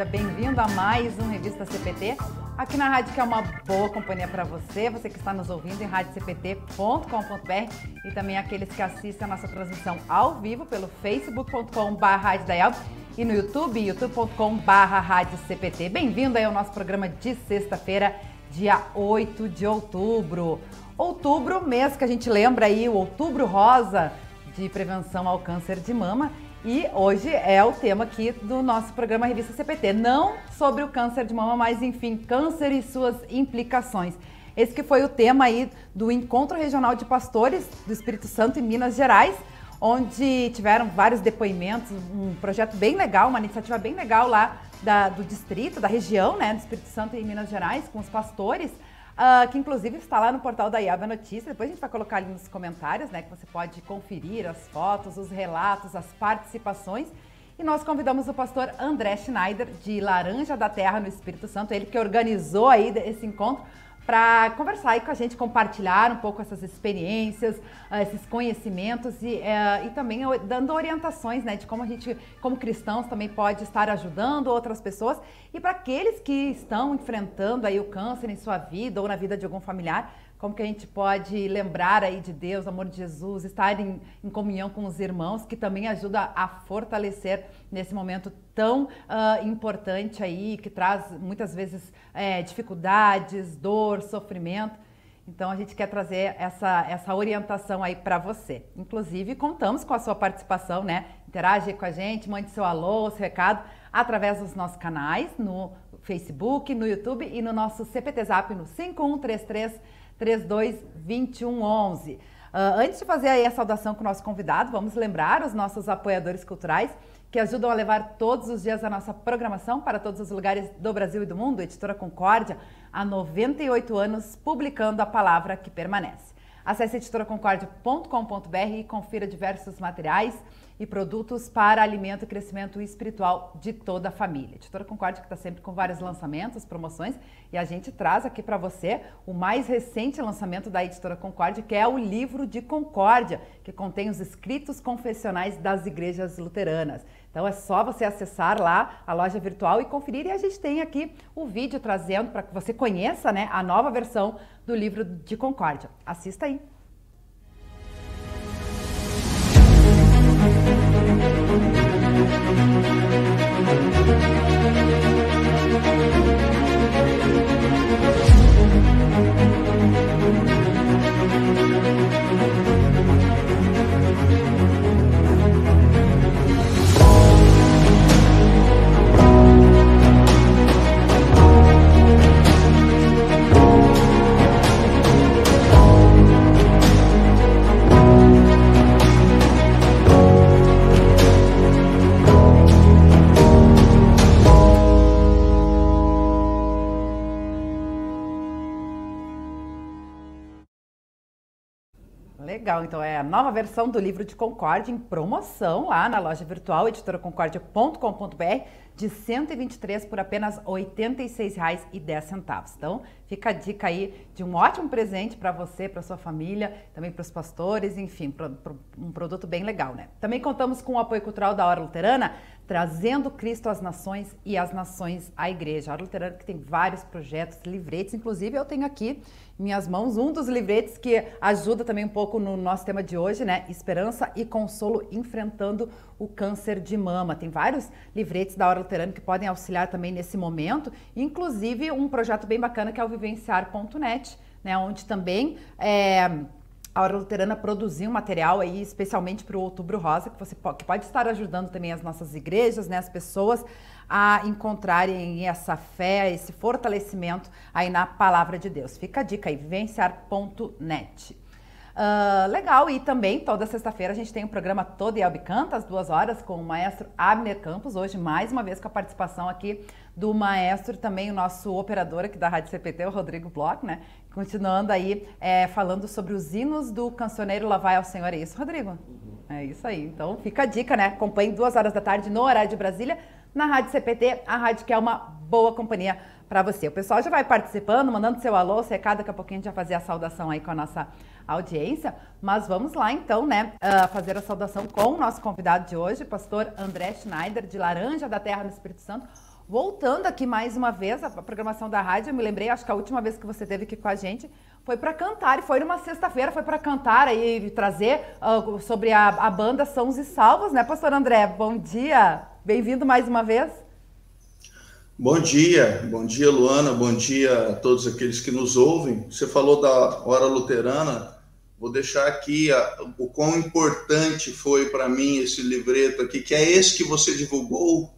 seja bem-vindo a mais um Revista CPT, aqui na rádio que é uma boa companhia para você, você que está nos ouvindo em radiocpt.com.br e também aqueles que assistem a nossa transmissão ao vivo pelo facebook.com.br e no YouTube, youtube.com.br Bem-vindo aí ao nosso programa de sexta-feira, dia 8 de outubro. Outubro, mês que a gente lembra aí, o Outubro Rosa de prevenção ao câncer de mama. E hoje é o tema aqui do nosso programa Revista CPT. Não sobre o câncer de mama, mas enfim, câncer e suas implicações. Esse que foi o tema aí do Encontro Regional de Pastores do Espírito Santo em Minas Gerais, onde tiveram vários depoimentos, um projeto bem legal, uma iniciativa bem legal lá da, do distrito, da região, né, do Espírito Santo em Minas Gerais, com os pastores uh, que inclusive está lá no portal da Iaba Notícia. Depois a gente vai colocar ali nos comentários, né, que você pode conferir as fotos, os relatos, as participações. E nós convidamos o pastor André Schneider, de Laranja da Terra, no Espírito Santo, ele que organizou aí esse encontro para conversar aí com a gente, compartilhar um pouco essas experiências, ah, esses conhecimentos e, uh, e também dando orientações, né, de como a gente, como cristãos, também pode estar ajudando outras pessoas. E para aqueles que estão enfrentando aí o câncer em sua vida ou na vida de algum familiar, como que a gente pode lembrar aí de Deus, amor de Jesus, estar em, em comunhão com os irmãos, que também ajuda a fortalecer nesse momento tão uh, importante aí, que traz muitas vezes é, dificuldades, dor, sofrimento. Então a gente quer trazer essa, essa orientação aí para você. Inclusive, contamos com a sua participação, né? Interage com a gente, mande seu alô, seu recado através dos nossos canais no Facebook, no YouTube e no nosso CPT Zap no 5133 322111. Uh, antes de fazer aí a saudação com o nosso convidado, vamos lembrar os nossos apoiadores culturais que ajudam a levar todos os dias a nossa programação para todos os lugares do Brasil e do mundo. Editora Concórdia, há 98 anos, publicando a palavra que permanece. Acesse editoraconcordia.com.br e confira diversos materiais e produtos para alimento e crescimento espiritual de toda a família. Editora Concórdia que está sempre com vários lançamentos, promoções e a gente traz aqui para você o mais recente lançamento da Editora Concórdia, que é o livro de Concórdia, que contém os escritos confessionais das igrejas luteranas. Então é só você acessar lá a loja virtual e conferir e a gente tem aqui o vídeo trazendo para que você conheça, né, a nova versão do livro de Concórdia. Assista aí. Legal, então é a nova versão do livro de Concórdia em promoção lá na loja virtual editoraconcordia.com.br de 123 por apenas R$ 86,10. Então, fica a dica aí de um ótimo presente para você, para sua família, também para os pastores, enfim, um produto bem legal, né? Também contamos com o apoio cultural da Hora Luterana, trazendo Cristo às nações e as nações à igreja. A Luterana que tem vários projetos, livretes, inclusive eu tenho aqui em minhas mãos um dos livretes que ajuda também um pouco no nosso tema de hoje, né? Esperança e consolo enfrentando o câncer de mama. Tem vários livretes da Hora Luterana que podem auxiliar também nesse momento, inclusive um projeto bem bacana que é o vivenciar.net, né, onde também é, a Hora Luterana produziu um material aí especialmente para o Outubro Rosa, que você pode, que pode estar ajudando também as nossas igrejas, né, as pessoas a encontrarem essa fé, esse fortalecimento aí na palavra de Deus. Fica a dica aí, vivenciar.net. Uh, legal, e também toda sexta-feira a gente tem o um programa Todo e Canta, às duas horas, com o maestro Abner Campos. Hoje, mais uma vez, com a participação aqui do maestro, também o nosso operador aqui da Rádio CPT, o Rodrigo Bloch, né? Continuando aí, é, falando sobre os hinos do cancioneiro Lá Vai ao Senhor. É isso, Rodrigo? Uhum. É isso aí. Então fica a dica, né? Acompanhe duas horas da tarde no horário de Brasília, na Rádio CPT, a rádio que é uma boa companhia para você. O pessoal já vai participando, mandando seu alô, seu recado, daqui a pouquinho a gente vai fazer a saudação aí com a nossa audiência. Mas vamos lá então, né, uh, fazer a saudação com o nosso convidado de hoje, pastor André Schneider, de Laranja da Terra no Espírito Santo. Voltando aqui mais uma vez a programação da rádio, eu me lembrei, acho que a última vez que você esteve aqui com a gente foi para cantar, e foi numa sexta-feira, foi para cantar aí, trazer uh, sobre a, a banda Sãos e Salvos, né, pastor André? Bom dia, bem-vindo mais uma vez. Bom dia, bom dia Luana, bom dia a todos aqueles que nos ouvem. Você falou da Hora Luterana, vou deixar aqui a, o quão importante foi para mim esse livreto aqui, que é esse que você divulgou,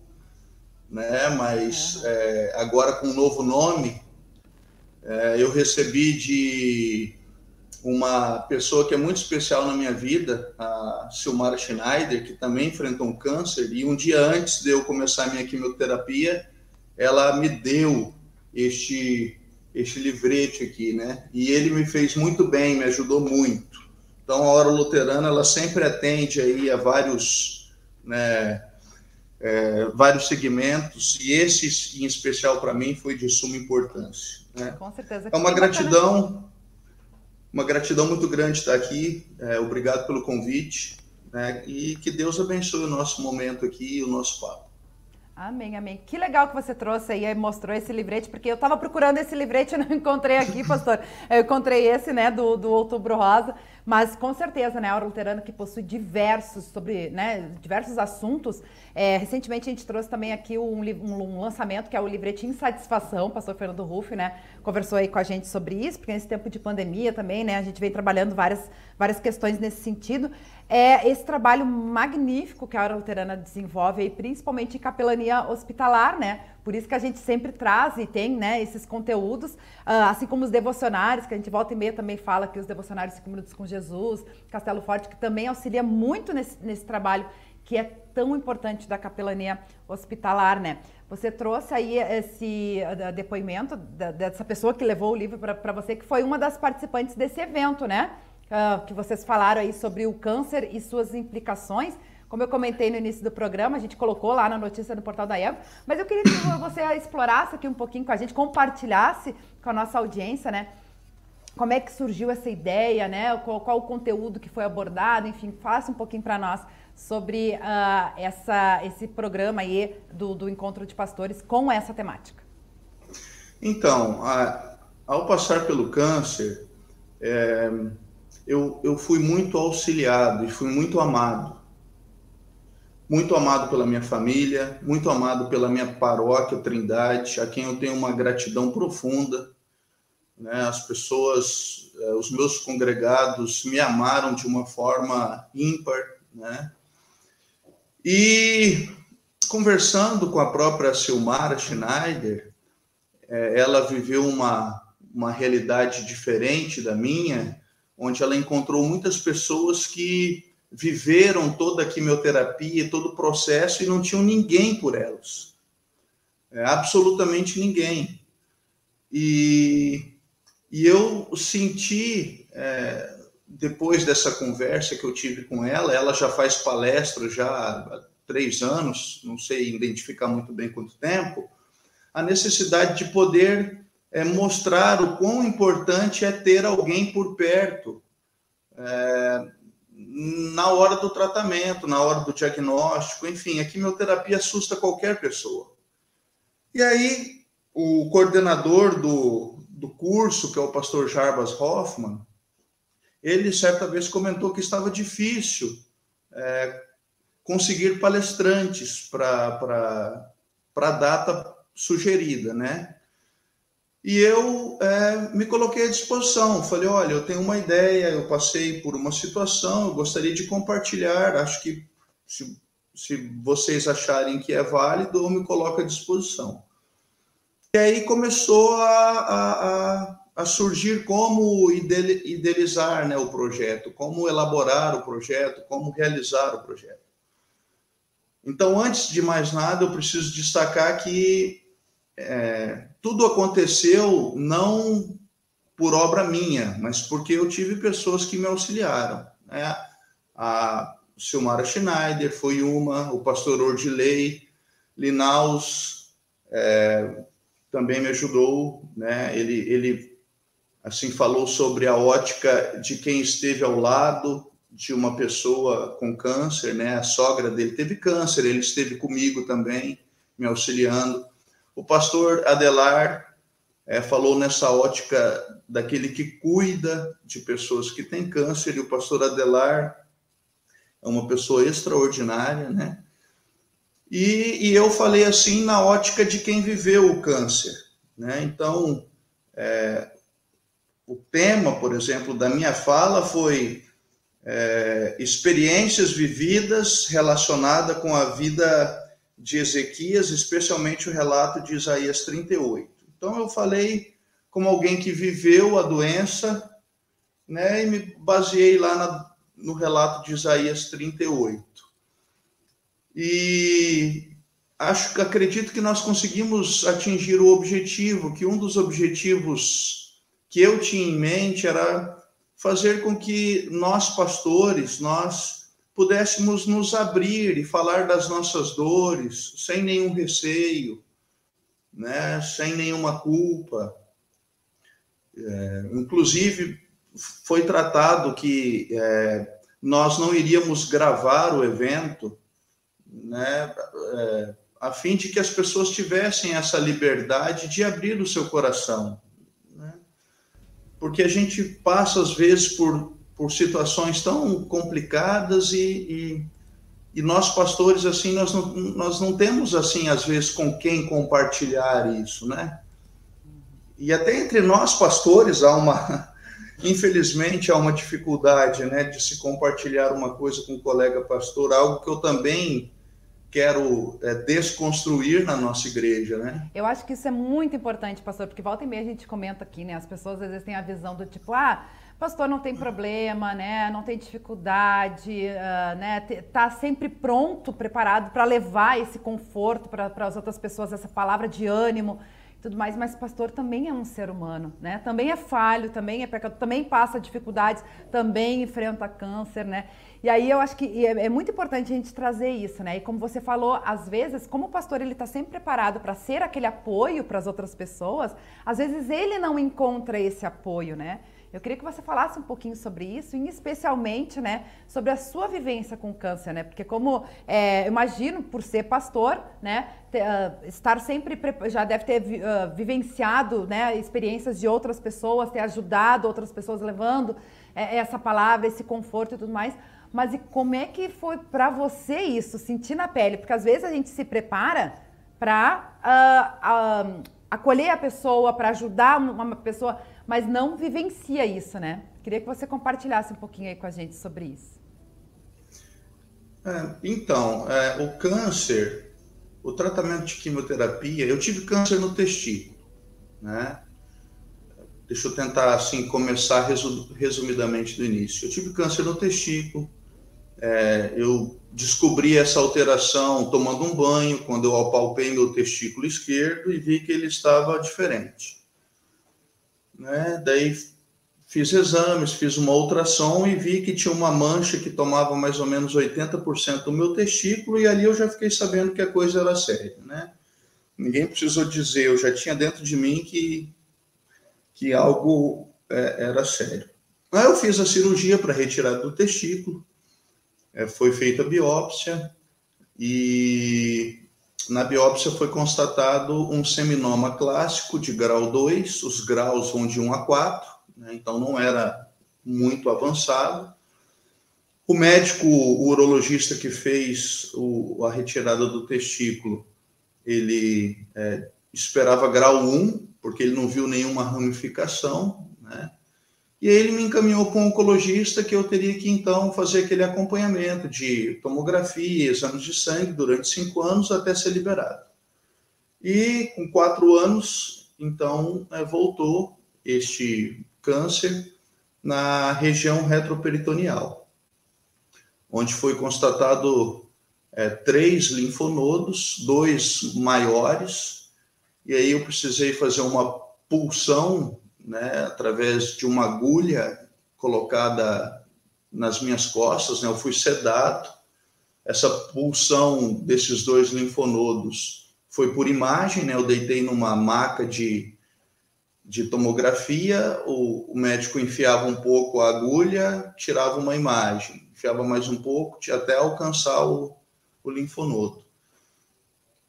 né? Mas é, agora com um novo nome, é, eu recebi de uma pessoa que é muito especial na minha vida, a Silmara Schneider, que também enfrentou um câncer, e um dia antes de eu começar a minha quimioterapia, ela me deu este, este livrete aqui, né? E ele me fez muito bem, me ajudou muito. Então, a Hora Luterana, ela sempre atende aí a vários, né, é, vários segmentos, e esse, em especial, para mim, foi de suma importância. Né? Com certeza. É uma gratidão, uma gratidão muito grande estar aqui. É, obrigado pelo convite. Né? E que Deus abençoe o nosso momento aqui e o nosso papo. Amém, amém. Que legal que você trouxe aí e mostrou esse livrete, porque eu estava procurando esse livrete e não encontrei aqui, pastor. Eu encontrei esse, né, do, do Outubro Rosa. Mas com certeza, né, a Hora Luterana que possui diversos sobre, né, diversos assuntos. É, recentemente a gente trouxe também aqui um, um, um, lançamento que é o livreto Insatisfação, pastor Fernando Ruff, né, conversou aí com a gente sobre isso, porque nesse tempo de pandemia também, né, a gente vem trabalhando várias, várias questões nesse sentido. É esse trabalho magnífico que a Hora Luterana desenvolve aí, principalmente em capelania hospitalar, né, por isso que a gente sempre traz e tem né, esses conteúdos, uh, assim como os devocionários, que a gente volta e meia também fala que os devocionários 5 minutos com Jesus, Castelo Forte, que também auxilia muito nesse, nesse trabalho que é tão importante da capelania hospitalar, né? Você trouxe aí esse uh, depoimento dessa pessoa que levou o livro para você, que foi uma das participantes desse evento, né? Uh, que vocês falaram aí sobre o câncer e suas implicações. Como eu comentei no início do programa, a gente colocou lá na notícia do portal da Eva, mas eu queria que você explorasse aqui um pouquinho com a gente, compartilhasse com a nossa audiência, né? Como é que surgiu essa ideia, né? Qual, qual o conteúdo que foi abordado, enfim, faça um pouquinho para nós sobre uh, essa, esse programa aí do, do Encontro de Pastores com essa temática. Então, a, ao passar pelo câncer, é, eu, eu fui muito auxiliado e fui muito amado muito amado pela minha família, muito amado pela minha paróquia Trindade, a quem eu tenho uma gratidão profunda. Né? As pessoas, eh, os meus congregados me amaram de uma forma ímpar, né? E conversando com a própria Silmara Schneider, eh, ela viveu uma, uma realidade diferente da minha, onde ela encontrou muitas pessoas que viveram toda a quimioterapia, todo o processo e não tinham ninguém por elas. É, absolutamente ninguém. E, e eu senti, é, depois dessa conversa que eu tive com ela, ela já faz palestra já há três anos, não sei identificar muito bem quanto tempo, a necessidade de poder é, mostrar o quão importante é ter alguém por perto. É, na hora do tratamento, na hora do diagnóstico, enfim, a quimioterapia assusta qualquer pessoa. E aí, o coordenador do, do curso, que é o pastor Jarbas Hoffman, ele certa vez comentou que estava difícil é, conseguir palestrantes para a data sugerida, né? E eu é, me coloquei à disposição. Falei: olha, eu tenho uma ideia, eu passei por uma situação, eu gostaria de compartilhar. Acho que se, se vocês acharem que é válido, eu me coloco à disposição. E aí começou a, a, a surgir como idealizar né, o projeto, como elaborar o projeto, como realizar o projeto. Então, antes de mais nada, eu preciso destacar que é, tudo aconteceu não por obra minha, mas porque eu tive pessoas que me auxiliaram. Né? A Silmara Schneider foi uma, o pastor Ordilei Linaus é, também me ajudou, né? Ele, ele assim falou sobre a ótica de quem esteve ao lado de uma pessoa com câncer, né? A sogra dele teve câncer, ele esteve comigo também, me auxiliando. O pastor Adelar é, falou nessa ótica daquele que cuida de pessoas que têm câncer, e o pastor Adelar é uma pessoa extraordinária, né? E, e eu falei assim na ótica de quem viveu o câncer, né? Então, é, o tema, por exemplo, da minha fala foi é, experiências vividas relacionadas com a vida de Ezequias, especialmente o relato de Isaías 38. Então eu falei como alguém que viveu a doença, né, e me baseei lá na, no relato de Isaías 38. E acho acredito que nós conseguimos atingir o objetivo, que um dos objetivos que eu tinha em mente era fazer com que nós pastores, nós pudéssemos nos abrir e falar das nossas dores sem nenhum receio, né, sem nenhuma culpa. É, inclusive, foi tratado que é, nós não iríamos gravar o evento, né, é, a fim de que as pessoas tivessem essa liberdade de abrir o seu coração. Né? Porque a gente passa, às vezes, por, por situações tão complicadas e, e, e nós, pastores, assim, nós não, nós não temos, assim, às vezes, com quem compartilhar isso, né? E até entre nós, pastores, há uma Infelizmente, há uma dificuldade né, de se compartilhar uma coisa com um colega pastor, algo que eu também quero é, desconstruir na nossa igreja, né? Eu acho que isso é muito importante, pastor, porque volta e meia a gente comenta aqui, né? As pessoas às vezes têm a visão do tipo, ah, pastor não tem problema, né? Não tem dificuldade, uh, né? Tá sempre pronto, preparado para levar esse conforto para as outras pessoas, essa palavra de ânimo tudo mais, mas pastor também é um ser humano, né? Também é falho, também é pecado, também passa dificuldades, também enfrenta câncer, né? E aí eu acho que é, é muito importante a gente trazer isso, né? E como você falou, às vezes, como o pastor ele está sempre preparado para ser aquele apoio para as outras pessoas, às vezes ele não encontra esse apoio, né? Eu queria que você falasse um pouquinho sobre isso, e especialmente, né, sobre a sua vivência com câncer, né? Porque como é, imagino, por ser pastor, né, ter, uh, estar sempre já deve ter uh, vivenciado, né, experiências de outras pessoas, ter ajudado outras pessoas levando é, essa palavra, esse conforto e tudo mais. Mas e como é que foi para você isso, sentir na pele? Porque às vezes a gente se prepara para uh, uh, acolher a pessoa, para ajudar uma pessoa mas não vivencia isso, né? Queria que você compartilhasse um pouquinho aí com a gente sobre isso. É, então, é, o câncer, o tratamento de quimioterapia, eu tive câncer no testículo, né? Deixa eu tentar, assim, começar resumidamente do início. Eu tive câncer no testículo, é, eu descobri essa alteração tomando um banho, quando eu apalpei meu testículo esquerdo e vi que ele estava diferente né? Daí fiz exames, fiz uma ultrassom e vi que tinha uma mancha que tomava mais ou menos 80% do meu testículo e ali eu já fiquei sabendo que a coisa era séria, né? Ninguém precisou dizer, eu já tinha dentro de mim que, que algo é, era sério. Aí eu fiz a cirurgia para retirada do testículo, é, foi feita a biópsia e na biópsia foi constatado um seminoma clássico de grau 2, os graus vão de 1 a 4, né, então não era muito avançado. O médico, o urologista que fez o, a retirada do testículo, ele é, esperava grau 1, porque ele não viu nenhuma ramificação? E aí ele me encaminhou para um oncologista que eu teria que então fazer aquele acompanhamento de tomografia, exames de sangue durante cinco anos até ser liberado. E com quatro anos, então, é, voltou este câncer na região retroperitoneal, onde foi constatado é, três linfonodos, dois maiores, e aí eu precisei fazer uma pulsão né, através de uma agulha colocada nas minhas costas, né, eu fui sedado. Essa pulsão desses dois linfonodos foi por imagem, né, eu deitei numa maca de, de tomografia, o, o médico enfiava um pouco a agulha, tirava uma imagem, enfiava mais um pouco até alcançar o, o linfonodo.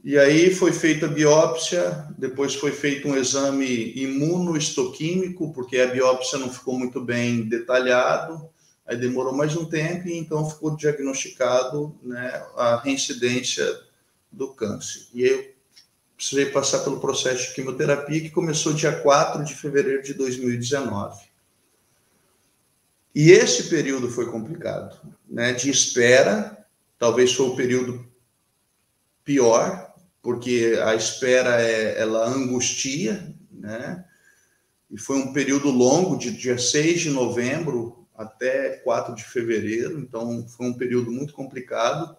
E aí foi feita a biópsia, depois foi feito um exame imunohistoquímico, porque a biópsia não ficou muito bem detalhado, aí demorou mais um tempo e então ficou diagnosticado né, a reincidência do câncer. E eu precisei passar pelo processo de quimioterapia que começou dia 4 de fevereiro de 2019. E esse período foi complicado, né, de espera, talvez foi o período pior, porque a espera é, ela angustia, né? E foi um período longo, de dia 6 de novembro até 4 de fevereiro, então foi um período muito complicado.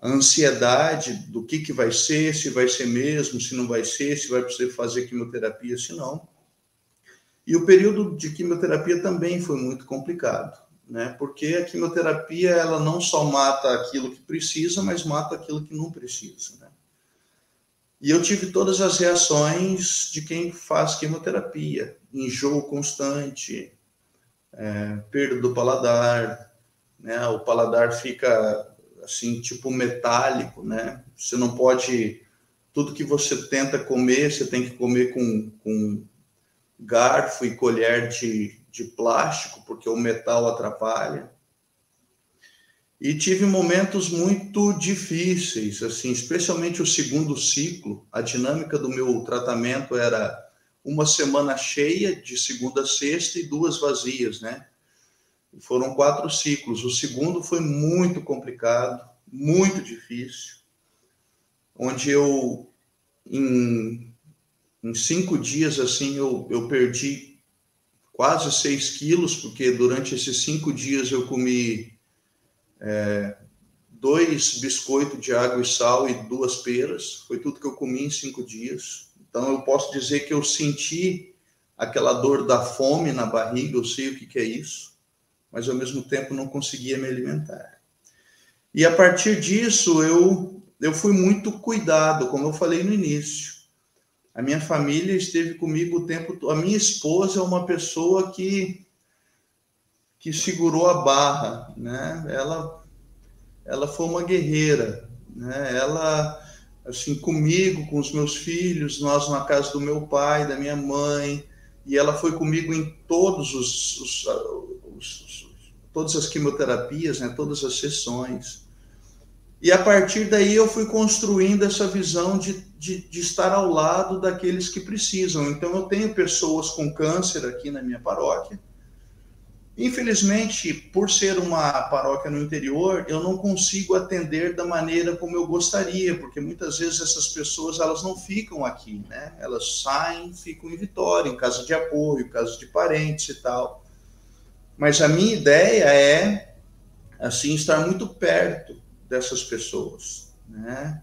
A ansiedade do que, que vai ser, se vai ser mesmo, se não vai ser, se vai precisar fazer quimioterapia, se não. E o período de quimioterapia também foi muito complicado, né? Porque a quimioterapia ela não só mata aquilo que precisa, mas mata aquilo que não precisa, né? E eu tive todas as reações de quem faz quimioterapia: enjoo constante, é, perda do paladar, né? O paladar fica assim, tipo metálico, né? Você não pode. Tudo que você tenta comer, você tem que comer com, com garfo e colher de, de plástico, porque o metal atrapalha. E tive momentos muito difíceis, assim, especialmente o segundo ciclo. A dinâmica do meu tratamento era uma semana cheia, de segunda a sexta, e duas vazias, né? Foram quatro ciclos. O segundo foi muito complicado, muito difícil, onde eu, em, em cinco dias, assim, eu, eu perdi quase seis quilos, porque durante esses cinco dias eu comi é, dois biscoitos de água e sal e duas peras. Foi tudo que eu comi em cinco dias. Então eu posso dizer que eu senti aquela dor da fome na barriga, eu sei o que, que é isso, mas ao mesmo tempo não conseguia me alimentar. E a partir disso eu eu fui muito cuidado, como eu falei no início. A minha família esteve comigo o tempo. A minha esposa é uma pessoa que que segurou a barra, né? Ela, ela foi uma guerreira, né? Ela, assim, comigo, com os meus filhos, nós na casa do meu pai, da minha mãe, e ela foi comigo em todos os, os, os todas as quimioterapias, né? Todas as sessões. E a partir daí eu fui construindo essa visão de, de, de, estar ao lado daqueles que precisam. Então eu tenho pessoas com câncer aqui na minha paróquia, Infelizmente, por ser uma paróquia no interior, eu não consigo atender da maneira como eu gostaria, porque muitas vezes essas pessoas elas não ficam aqui, né? Elas saem, ficam em Vitória, em casa de apoio, casa de parentes e tal. Mas a minha ideia é assim estar muito perto dessas pessoas, né?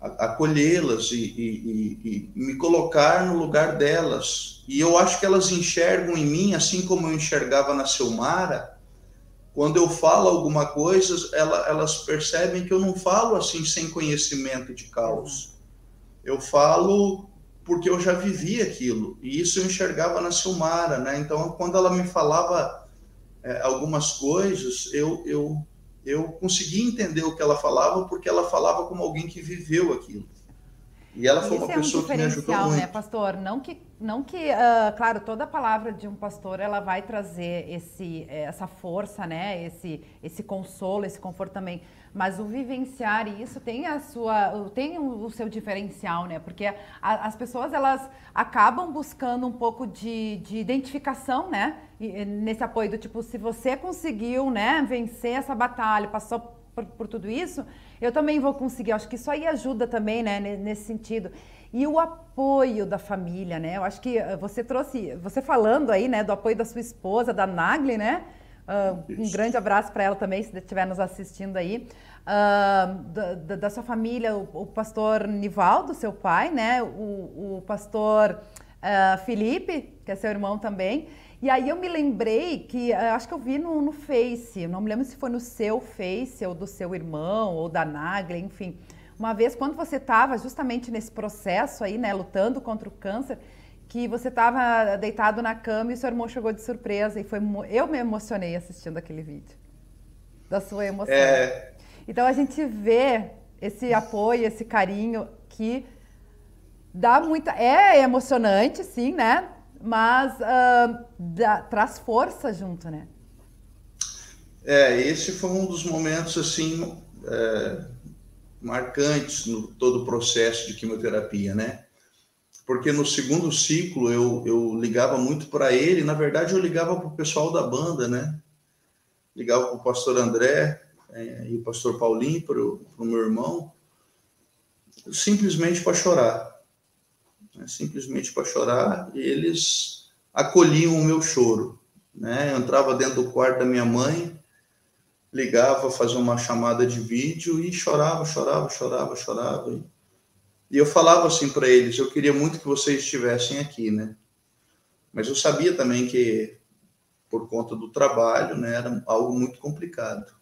Acolhê-las e, e, e, e, me colocar no lugar delas. E eu acho que elas enxergam em mim, assim como eu enxergava na Silmara, quando eu falo alguma coisa, ela, elas percebem que eu não falo assim sem conhecimento de causa. Eu falo porque eu já vivi aquilo, e isso eu enxergava na Silmara, né? Então, quando ela me falava é, algumas coisas, eu, eu eu consegui entender o que ela falava porque ela falava como alguém que viveu aquilo. E ela foi Esse uma é pessoa um que me ajudou né, muito. né, pastor? Não que, não que, uh, claro, toda palavra de um pastor ela vai trazer esse, essa força, né, esse, esse consolo, esse conforto também. Mas o vivenciar isso tem a sua, tem o seu diferencial, né? Porque a, as pessoas elas acabam buscando um pouco de, de identificação, né? Nesse apoio do tipo, se você conseguiu, né, vencer essa batalha, passou por, por tudo isso, eu também vou conseguir. Eu acho que isso aí ajuda também, né, nesse sentido. E o apoio da família, né? Eu acho que eh, você trouxe, você falando aí, né, do apoio da sua esposa, da Nagli, né? Uh, um grande abraço para ela também, se estiver nos assistindo aí. Uh, da, da, sua família, o, o, pastor Nivaldo, seu pai, né? O, o pastor uh, Felipe, que é seu irmão também. E aí eu me lembrei que, eh, acho que eu vi no, no Face, não me lembro se foi no seu Face, ou do seu irmão, ou da Nagla, enfim. Uma vez, quando você estava justamente nesse processo aí, né, lutando contra o câncer, que você estava deitado na cama e seu irmão chegou de surpresa e foi eu me emocionei assistindo aquele vídeo da sua emoção. É... Então a gente vê esse apoio, esse carinho que dá muita. É emocionante, sim, né? Mas uh, dá, traz força junto, né? É, esse foi um dos momentos assim é, marcantes no todo o processo de quimioterapia, né? Porque no segundo ciclo eu, eu ligava muito para ele, na verdade eu ligava para o pessoal da banda, né? Ligava para o pastor André é, e o pastor Paulinho, para o meu irmão, simplesmente para chorar. Né? Simplesmente para chorar, e eles acolhiam o meu choro. Né? Eu entrava dentro do quarto da minha mãe, ligava, fazia uma chamada de vídeo e chorava, chorava, chorava, chorava. E eu falava assim para eles: eu queria muito que vocês estivessem aqui, né? Mas eu sabia também que, por conta do trabalho, né, era algo muito complicado.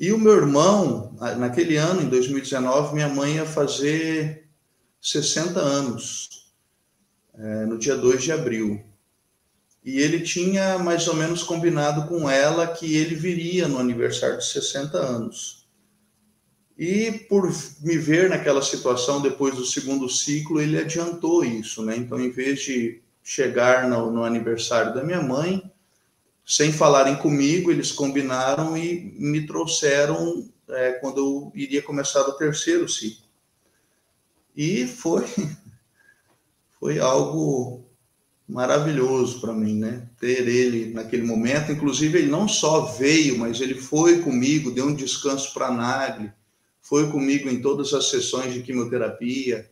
E o meu irmão, naquele ano, em 2019, minha mãe ia fazer 60 anos, é, no dia 2 de abril e ele tinha mais ou menos combinado com ela que ele viria no aniversário de 60 anos. E por me ver naquela situação depois do segundo ciclo, ele adiantou isso, né? Então, em vez de chegar no, no aniversário da minha mãe, sem falarem comigo, eles combinaram e me trouxeram é, quando eu iria começar o terceiro ciclo. E foi, foi algo maravilhoso para mim, né? Ter ele naquele momento. Inclusive, ele não só veio, mas ele foi comigo, deu um descanso para a Nagli, foi comigo em todas as sessões de quimioterapia,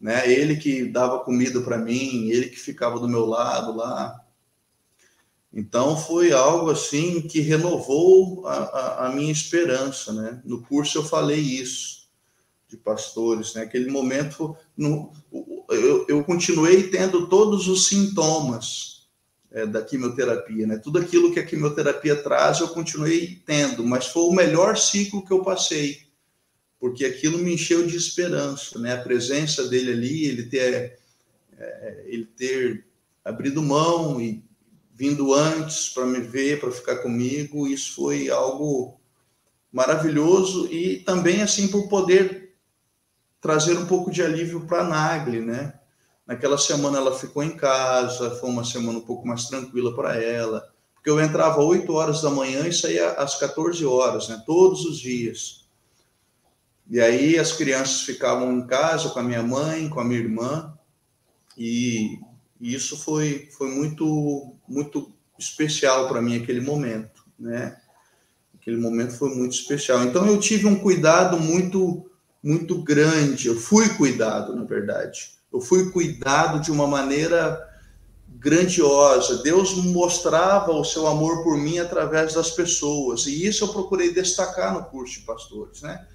né? Ele que dava comida para mim, ele que ficava do meu lado lá. Então, foi algo assim que renovou a, a, a minha esperança, né? No curso eu falei isso de pastores, né? Aquele momento, no, eu, eu continuei tendo todos os sintomas é, da quimioterapia, né? Tudo aquilo que a quimioterapia traz, eu continuei tendo, mas foi o melhor ciclo que eu passei, porque aquilo me encheu de esperança, né? A presença dele ali, ele ter, é, ele ter abrido mão e vindo antes para me ver, para ficar comigo, isso foi algo maravilhoso e também assim por poder trazer um pouco de alívio para a Nagli, né? Naquela semana ela ficou em casa, foi uma semana um pouco mais tranquila para ela, porque eu entrava 8 horas da manhã e saía às 14 horas, né? Todos os dias. E aí as crianças ficavam em casa com a minha mãe, com a minha irmã, e isso foi, foi muito, muito especial para mim aquele momento, né? Aquele momento foi muito especial. Então eu tive um cuidado muito muito grande. Eu fui cuidado, na verdade. Eu fui cuidado de uma maneira grandiosa. Deus mostrava o seu amor por mim através das pessoas. E isso eu procurei destacar no curso de pastores, né?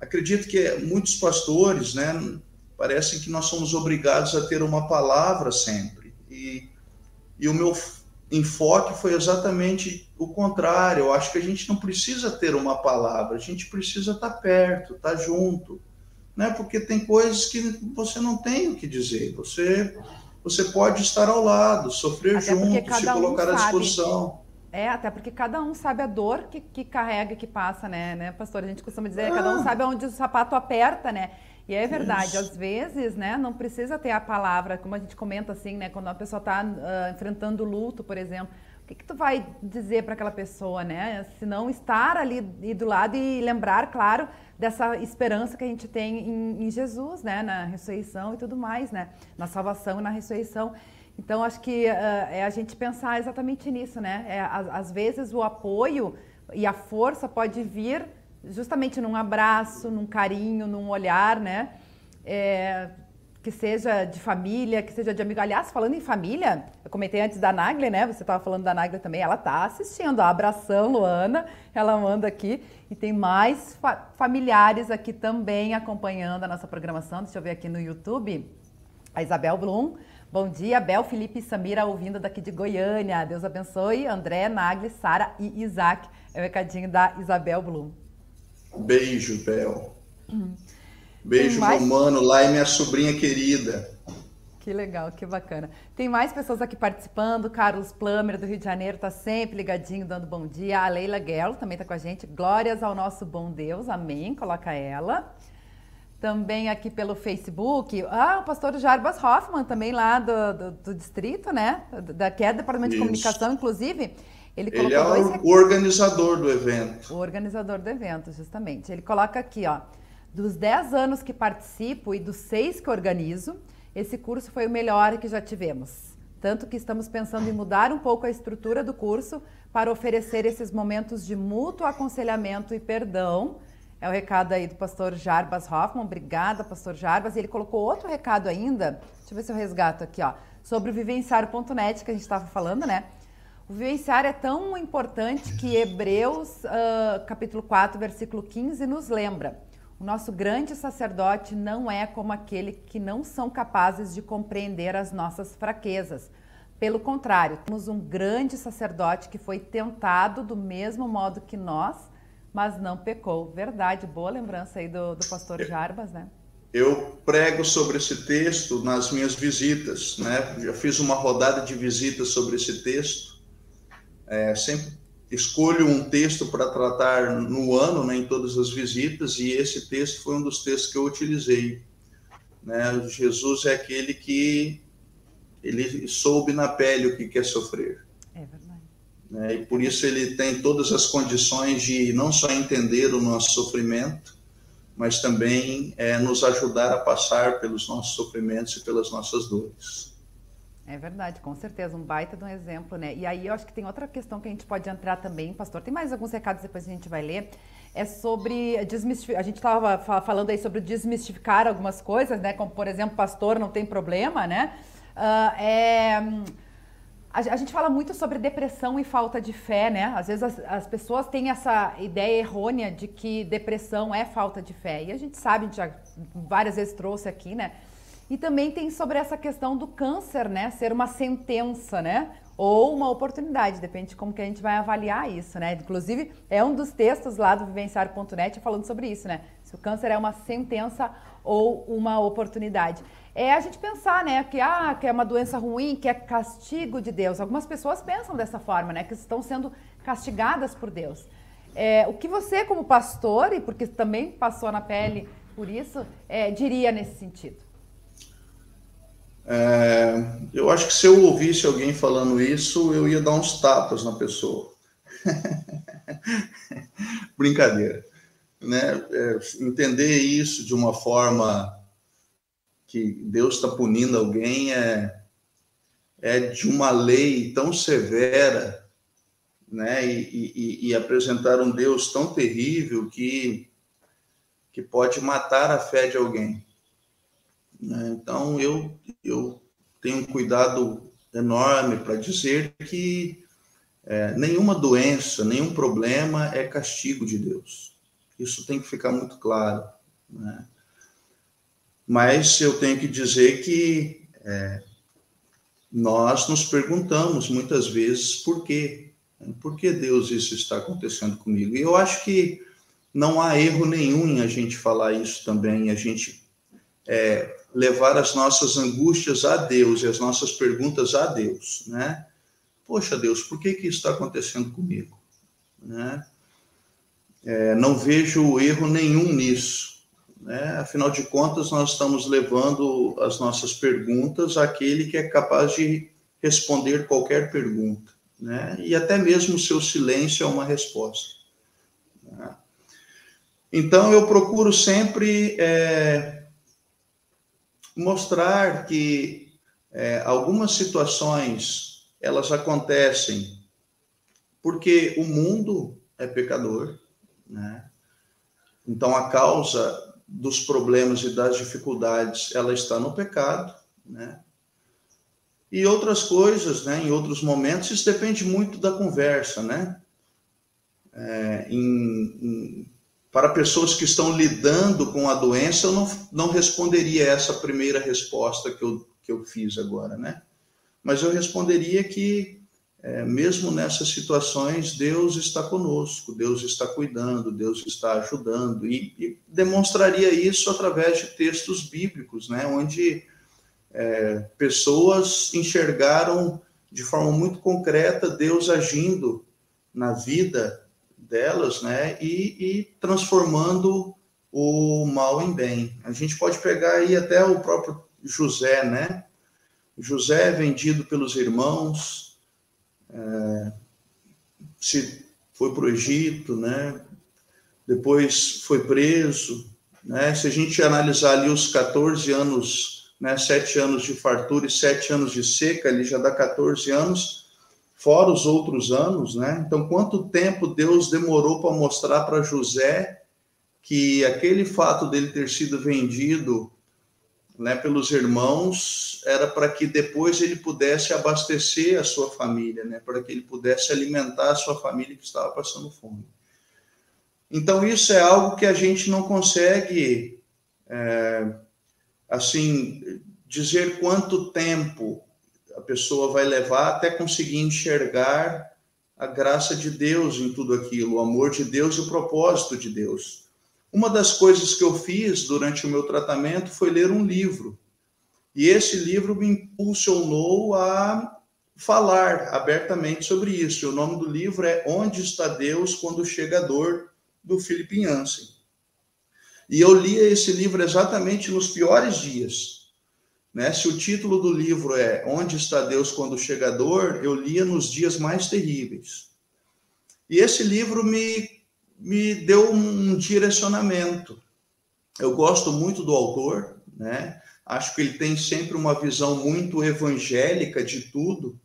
Acredito que muitos pastores, né, parecem que nós somos obrigados a ter uma palavra sempre. E, e o meu enfoque foi exatamente o contrário. Eu acho que a gente não precisa ter uma palavra, a gente precisa estar perto, estar junto, né? Porque tem coisas que você não tem o que dizer. Você você pode estar ao lado, sofrer até junto, se colocar um à disposição. É, até porque cada um sabe a dor que, que carrega, que passa, né, né, pastor? A gente costuma dizer, ah. cada um sabe onde o sapato aperta, né? E é verdade, Isso. às vezes, né, não precisa ter a palavra, como a gente comenta assim, né, quando a pessoa está uh, enfrentando luto, por exemplo, que, que tu vai dizer para aquela pessoa, né? Se não estar ali do lado e lembrar, claro, dessa esperança que a gente tem em, em, Jesus, né, na ressurreição e tudo mais, né, na salvação e na ressurreição. Então, acho que uh, é a gente pensar exatamente nisso, né? É, às, às vezes o apoio e a força pode vir justamente num abraço, num carinho, num olhar, né? É, que seja de família, que seja de amigo. Aliás, falando em família, eu comentei antes da Nagli, né? Você estava falando da Nagli também, ela está assistindo. A abração, Luana, ela manda aqui. E tem mais fa familiares aqui também acompanhando a nossa programação. Deixa eu ver aqui no YouTube. A Isabel Blum. Bom dia, Bel, Felipe e Samira ouvindo daqui de Goiânia. Deus abençoe. André, Nagli, Sara e Isaac. É o recadinho da Isabel Blum. Beijo, Bel. Beijo, mais... Romano, lá é minha sobrinha querida. Que legal, que bacana. Tem mais pessoas aqui participando. Carlos Plummer, do Rio de Janeiro, está sempre ligadinho, dando bom dia. A Leila Guerlo também está com a gente. Glórias ao nosso bom Deus, amém. Coloca ela. Também aqui pelo Facebook. Ah, o pastor Jarbas Hoffman, também lá do, do, do distrito, né? Da, que é do Departamento Isso. de Comunicação, inclusive. Ele, ele é o, o organizador do evento. O organizador do evento, justamente. Ele coloca aqui, ó. Dos 10 anos que participo e dos 6 que organizo, esse curso foi o melhor que já tivemos. Tanto que estamos pensando em mudar um pouco a estrutura do curso para oferecer esses momentos de mútuo aconselhamento e perdão. É o recado aí do pastor Jarbas Hoffman. Obrigada, pastor Jarbas. E ele colocou outro recado ainda. Deixa eu ver se eu resgato aqui, ó. Sobre o vivenciário.net que a gente estava falando, né? O vivenciário é tão importante que Hebreus, uh, capítulo 4, versículo 15, nos lembra. O nosso grande sacerdote não é como aquele que não são capazes de compreender as nossas fraquezas. Pelo contrário, temos um grande sacerdote que foi tentado do mesmo modo que nós, mas não pecou. Verdade, boa lembrança aí do, do pastor Jarbas, né? Eu prego sobre esse texto nas minhas visitas, né? Já fiz uma rodada de visitas sobre esse texto. É, sempre escolho um texto para tratar no ano, né, em todas as visitas, e esse texto foi um dos textos que eu utilizei. Né? Jesus é aquele que ele soube na pele o que quer sofrer. É verdade. Né? E por isso ele tem todas as condições de não só entender o nosso sofrimento, mas também é, nos ajudar a passar pelos nossos sofrimentos e pelas nossas dores. É verdade, com certeza, um baita de um exemplo, né? E aí eu acho que tem outra questão que a gente pode entrar também, pastor. Tem mais alguns recados depois a gente vai ler. É sobre desmistificar. A gente estava falando aí sobre desmistificar algumas coisas, né? Como, por exemplo, pastor não tem problema, né? Uh, é, a, gente fala muito sobre depressão e falta de fé, né? Às vezes as, as, pessoas têm essa ideia errônea de que depressão é falta de fé. E a gente sabe, a gente já várias vezes trouxe aqui, né? E também tem sobre essa questão do câncer, né? Ser uma sentença, né? Ou uma oportunidade, depende de como que a gente vai avaliar isso, né? Inclusive, é um dos textos lá do vivenciário.net falando sobre isso, né? Se o câncer é uma sentença ou uma oportunidade. É a gente pensar, né, que, ah, que é uma doença ruim, que é castigo de Deus. Algumas pessoas pensam dessa forma, né? Que estão sendo castigadas por Deus. É, o que você, como pastor, e porque também passou na pele por isso, é, diria nesse sentido? É, eu acho que se eu ouvisse alguém falando isso, eu ia dar uns tapas na pessoa. Brincadeira. Né? É, entender isso de uma forma que Deus está punindo alguém é, é de uma lei tão severa né? E, e, e, apresentar um Deus tão terrível que, que pode matar a fé de alguém. Né? Então, eu, eu tenho um cuidado enorme para dizer que é, nenhuma doença, nenhum problema é castigo de Deus. Isso tem que ficar muito claro. Né? Mas eu tenho que dizer que é, nós nos perguntamos muitas vezes por quê. Por que Deus isso está acontecendo comigo? E eu acho que não há erro nenhum em a gente falar isso também, a gente é, levar as nossas angústias a Deus e as nossas perguntas a Deus, né? Poxa, Deus, por que que isso está acontecendo comigo? Né? É, não vejo erro nenhum nisso. Né? Afinal de contas, nós estamos levando as nossas perguntas àquele que é capaz de responder qualquer pergunta. Né? E até mesmo o seu silêncio é uma resposta. Né? Então, eu procuro sempre é, mostrar que é, algumas situações elas acontecem porque o mundo é pecador, né? Então a causa dos problemas e das dificuldades ela está no pecado, né? E outras coisas, né? Em outros momentos isso depende muito da conversa, né? É, em, em para pessoas que estão lidando com a doença, eu não, não responderia essa primeira resposta que eu, que eu fiz agora, né? Mas eu responderia que, é, mesmo nessas situações, Deus está conosco, Deus está cuidando, Deus está ajudando, e, e demonstraria isso através de textos bíblicos, né? Onde é, pessoas enxergaram de forma muito concreta Deus agindo na vida delas, né, e, e transformando o mal em bem. A gente pode pegar aí até o próprio José, né? José é vendido pelos irmãos, é, se foi para o Egito, né? Depois foi preso, né? Se a gente analisar ali os 14 anos, né? Sete anos de fartura e sete anos de seca, ele já dá 14 anos fora os outros anos, né? Então, quanto tempo Deus demorou para mostrar para José que aquele fato dele ter sido vendido né, pelos irmãos era para que depois ele pudesse abastecer a sua família, né, para que ele pudesse alimentar a sua família que estava passando fome. Então, isso é algo que a gente não consegue, é, assim, dizer quanto tempo a pessoa vai levar até conseguir enxergar a graça de Deus em tudo aquilo, o amor de Deus e o propósito de Deus. Uma das coisas que eu fiz durante o meu tratamento foi ler um livro. E esse livro me impulsionou a falar abertamente sobre isso. O nome do livro é Onde está Deus quando chega a dor, do Philip. E eu li esse livro exatamente nos piores dias né? Se o título do livro é Onde está Deus quando chega a dor, eu lia nos dias mais terríveis. E esse livro me, me deu um direcionamento. Eu gosto muito do autor, né? Acho que ele tem sempre uma visão muito evangélica de tudo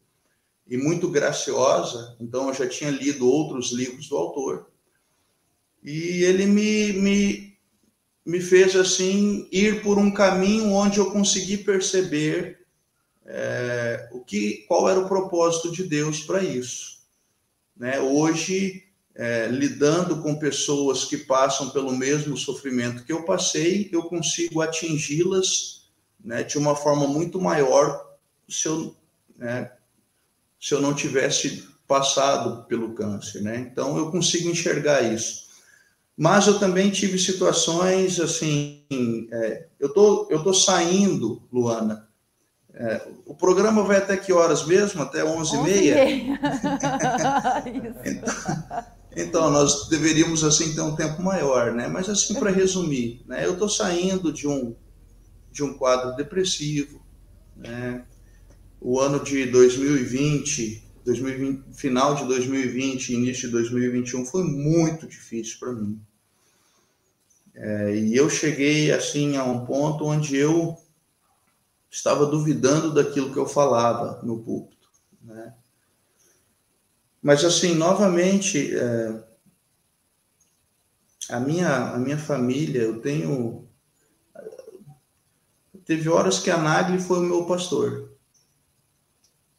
e muito graciosa. Então, eu já tinha lido outros livros do autor. E ele me, me me fez assim ir por um caminho onde eu consegui perceber é, o que, qual era o propósito de Deus para isso. Né? Hoje, é, lidando com pessoas que passam pelo mesmo sofrimento que eu passei, eu consigo atingi-las né, de uma forma muito maior se eu, né, se eu não tivesse passado pelo câncer. Né? Então, eu consigo enxergar isso. Mas eu também tive situações assim. É, eu tô, eu tô saindo, Luana. É, o programa vai até que horas mesmo? Até 11h30? então, então, nós deveríamos assim ter um tempo maior, né? Mas assim, para resumir, né? eu estou saindo de um, de um quadro depressivo. Né? O ano de 2020, 2020, final de 2020, início de 2021 foi muito difícil para mim. É, e eu cheguei assim a um ponto onde eu estava duvidando daquilo que eu falava no púlpito, né? Mas assim, novamente, é, a minha a minha família, eu tenho teve horas que a Nagli foi o meu pastor,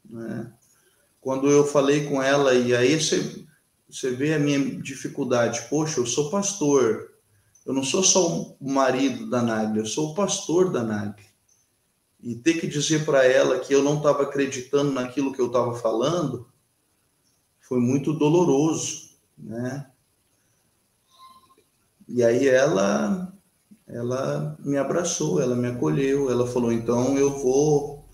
né? Quando eu falei com ela e aí você você vê a minha dificuldade, poxa, eu sou pastor, eu não sou só o marido da Nagli, eu sou o pastor da Nagli. E ter que dizer para ela que eu não estava acreditando naquilo que eu estava falando foi muito doloroso, né? E aí ela ela me abraçou, ela me acolheu, ela falou então eu vou.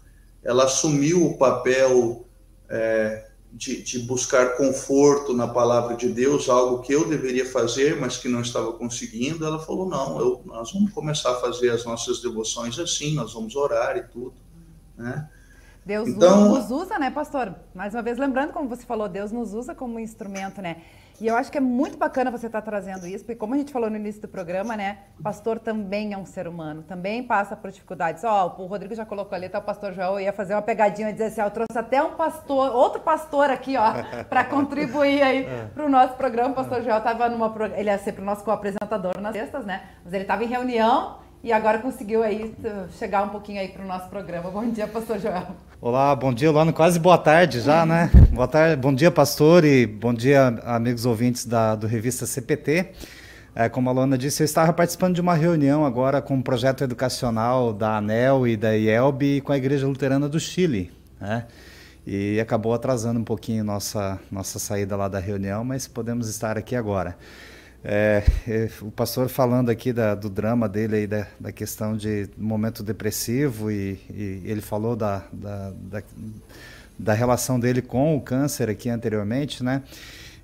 Ela assumiu o papel é, de, de, buscar conforto na palavra de Deus, algo que eu deveria fazer, mas que não estava conseguindo, ela falou: não, eu, nós vamos começar a fazer as nossas devoções assim, nós vamos orar e tudo. Né? Deus então, nos usa, né, pastor? Mais uma vez, lembrando, como você falou, Deus nos usa como instrumento, né? E eu acho que é muito bacana você estar tá trazendo isso, porque como a gente falou no início do programa, né? Pastor também é um ser humano, também passa por dificuldades. Ó, oh, o Rodrigo já colocou ali, tá o pastor João ia fazer uma pegadinha e dizer assim, ó, eu trouxe até um pastor, outro pastor aqui, ó, para contribuir aí para o nosso programa. O pastor João estava numa, ele ia ser para o nosso co-apresentador nas sextas, né? Mas ele estava em reunião e agora conseguiu aí chegar um pouquinho aí para o nosso programa. Bom dia, pastor Joel. Olá, bom dia, Luana. Quase boa tarde já, né? boa tarde, bom dia, pastor, e bom dia, amigos ouvintes da do revista CPT. É, como a Luana disse, eu estava participando de uma reunião agora com um projeto educacional da ANEL e da IELB e com a Igreja Luterana do Chile, né? E acabou atrasando um pouquinho nossa nossa saída lá da reunião, mas podemos estar aqui agora. É, é, o pastor falando aqui da, do drama dele aí, da, da questão de momento depressivo e, e ele falou da, da, da, da, relação dele com o câncer aqui anteriormente, né?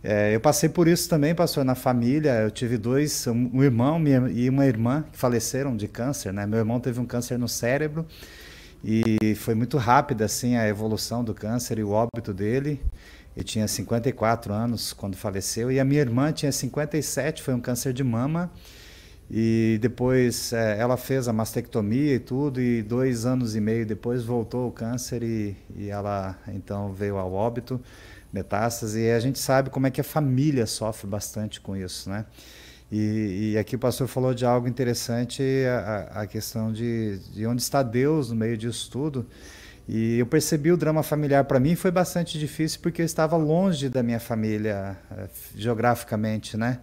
É, eu passei por isso também, pastor, na família. Eu tive dois, um irmão e uma irmã que faleceram de câncer, né? Meu irmão teve um câncer no cérebro e foi muito rápida assim a evolução do câncer e o óbito dele. Ele tinha 54 anos quando faleceu e a minha irmã tinha 57, foi um câncer de mama. E depois é, ela fez a mastectomia e tudo, e dois anos e meio depois voltou o câncer e, e ela então veio ao óbito, metástase. E a gente sabe como é que a família sofre bastante com isso, né? E, e aqui o pastor falou de algo interessante, a, a questão de, de onde está Deus no meio disso tudo. E eu percebi o drama familiar para mim foi bastante difícil porque eu estava longe da minha família eh, geograficamente, né?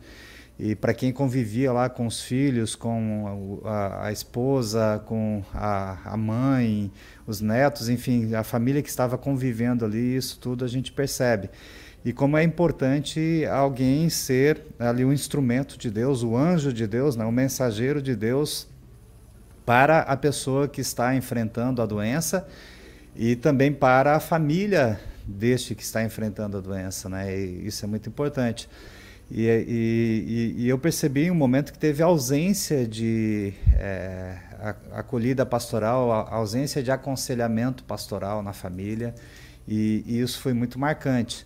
E para quem convivia lá com os filhos, com a, a esposa, com a, a, mãe, os netos, enfim, a família que estava convivendo ali, isso tudo a gente percebe. E como é importante alguém ser ali o um instrumento de Deus, o anjo de Deus, né? o mensageiro de Deus para a pessoa que está enfrentando a doença e também para a família deste que está enfrentando a doença, né? E isso é muito importante. E, e, e, eu percebi em um momento que teve ausência de é, acolhida pastoral, ausência de aconselhamento pastoral na família, e, e isso foi muito marcante.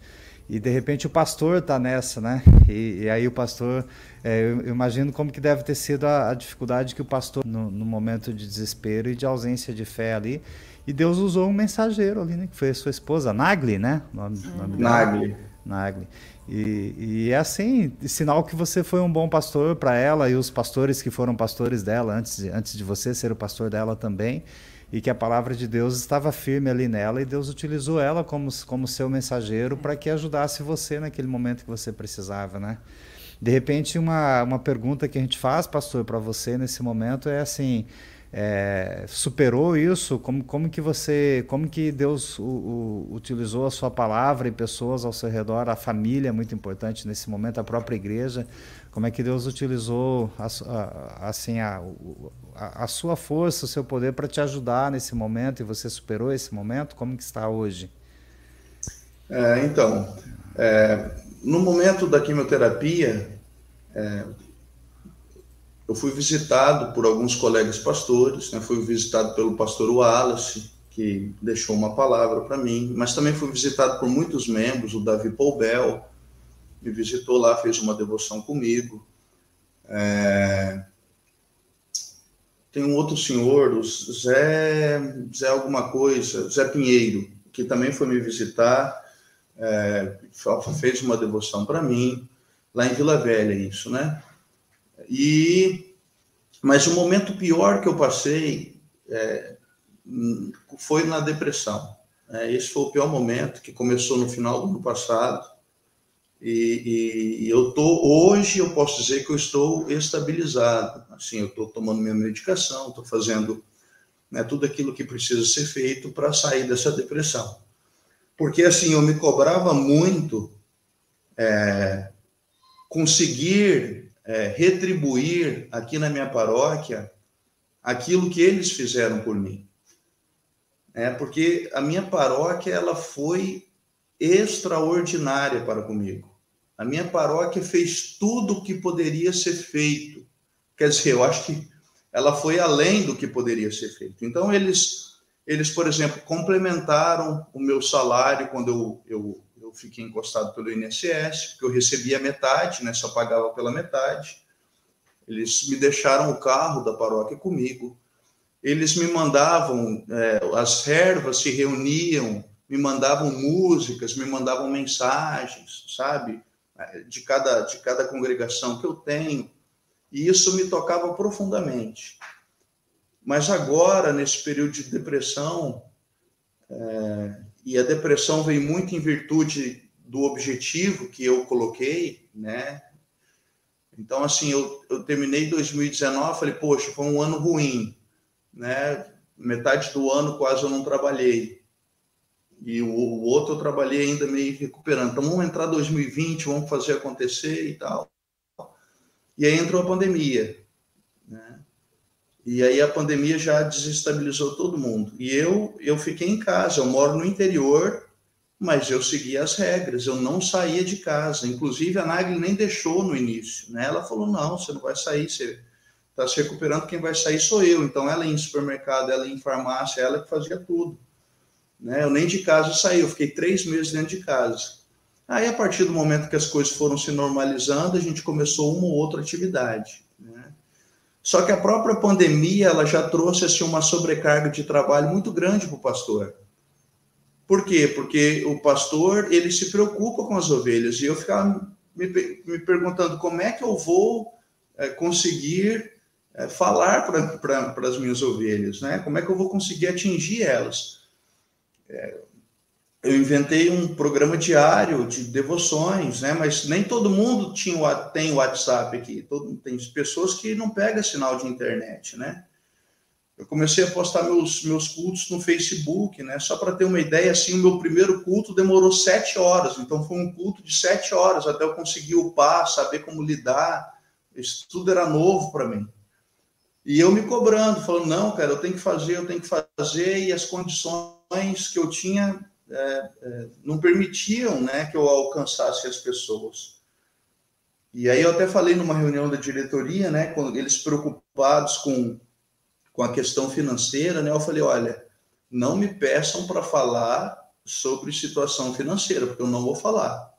E de repente o pastor está nessa, né? E, aí o pastor, é, eu, imagino como que deve ter sido a, a dificuldade que o pastor, no, no momento de desespero e de ausência de fé ali, e Deus usou um mensageiro ali, né? Que foi a sua esposa, Nagli, né? Nome, nome Nagli. Nagli. E, e, é assim, sinal que você foi um bom pastor para ela e os pastores que foram pastores dela antes de, antes de você ser o pastor dela também, e que a palavra de Deus estava firme ali nela e Deus utilizou ela como, como seu mensageiro para que ajudasse você naquele momento que você precisava, né? De repente, uma, uma pergunta que a gente faz, pastor, para você nesse momento é assim: é, superou isso? Como, como que você, como que Deus o, o, utilizou a sua palavra e pessoas ao seu redor, a família é muito importante nesse momento, a própria igreja, como é que Deus utilizou a, a, assim a, a, a, sua força, o seu poder para te ajudar nesse momento e você superou esse momento? Como que está hoje? É, então, é, no momento da quimioterapia, é, eu fui visitado por alguns colegas pastores, né? fui visitado pelo pastor Wallace, que deixou uma palavra para mim, mas também fui visitado por muitos membros, o Davi Poubel, me visitou lá, fez uma devoção comigo. É... Tem um outro senhor, o Zé, Zé alguma coisa, Zé Pinheiro, que também foi me visitar, é... fez uma devoção para mim, lá em Vila Velha, isso, né? E mas o momento pior que eu passei é, foi na depressão. É, esse foi o pior momento que começou no final do ano passado. E, e, eu tô hoje eu posso dizer que eu estou estabilizado. Assim, eu estou tomando minha medicação, estou fazendo né, tudo aquilo que precisa ser feito para sair dessa depressão. Porque assim eu me cobrava muito é, conseguir é, retribuir aqui na minha paróquia aquilo que eles fizeram por mim. É, porque a minha paróquia ela foi extraordinária para comigo. A minha paróquia fez tudo o que poderia ser feito. Quer dizer, eu acho que ela foi além do que poderia ser feito. Então, eles, eles por exemplo, complementaram o meu salário quando eu, eu fiquei encostado pelo INSS, porque eu recebia metade, né, só pagava pela metade. Eles me deixaram o carro da paróquia comigo. Eles me mandavam, é, as ervas se reuniam, me mandavam músicas, me mandavam mensagens, sabe? De cada, de cada congregação que eu tenho. E isso me tocava profundamente. Mas agora, nesse período de depressão, é, e a depressão vem muito em virtude do objetivo que eu coloquei, né? Então, assim, eu, eu terminei 2019, falei, poxa, foi um ano ruim, né? Metade do ano quase eu não trabalhei. E o, o outro eu trabalhei ainda meio recuperando. Então, vamos entrar 2020, vamos fazer acontecer e tal. E aí entrou a pandemia. E aí a pandemia já desestabilizou todo mundo. E eu, eu fiquei em casa, eu moro no interior, mas eu seguia as regras, eu não saía de casa. Inclusive, a Nagli nem deixou no início. Né? Ela falou: não, você não vai sair, você está se recuperando, quem vai sair sou eu. Então, ela ia em supermercado, ela ia em farmácia, ela que fazia tudo. Né? Eu nem de casa saí, eu fiquei três meses dentro de casa. Aí, a partir do momento que as coisas foram se normalizando, a gente começou uma ou outra atividade. Só que a própria pandemia ela já trouxe assim, uma sobrecarga de trabalho muito grande para o pastor. Por quê? Porque o pastor ele se preocupa com as ovelhas e eu ficava me, me perguntando como é que eu vou é, conseguir é, falar para as minhas ovelhas, né? Como é que eu vou conseguir atingir elas? É, eu inventei um programa diário de devoções, né? Mas nem todo mundo tinha tem WhatsApp aqui. Todo, tem pessoas que não pegam sinal de internet, né? Eu comecei a postar meus, meus cultos no Facebook, né? Só para ter uma ideia, assim, o meu primeiro culto demorou sete horas. Então foi um culto de sete horas até eu conseguir upar, saber como lidar. Isso tudo era novo para mim. E eu me cobrando, falando, não, cara, eu tenho que fazer, eu tenho que fazer, e as condições que eu tinha é, é, não permitiam né, que eu alcançasse as pessoas. E aí eu até falei numa reunião da diretoria, né, quando eles preocupados com, com a questão financeira, né, eu falei, olha, não me peçam para falar sobre situação financeira, porque eu não vou falar.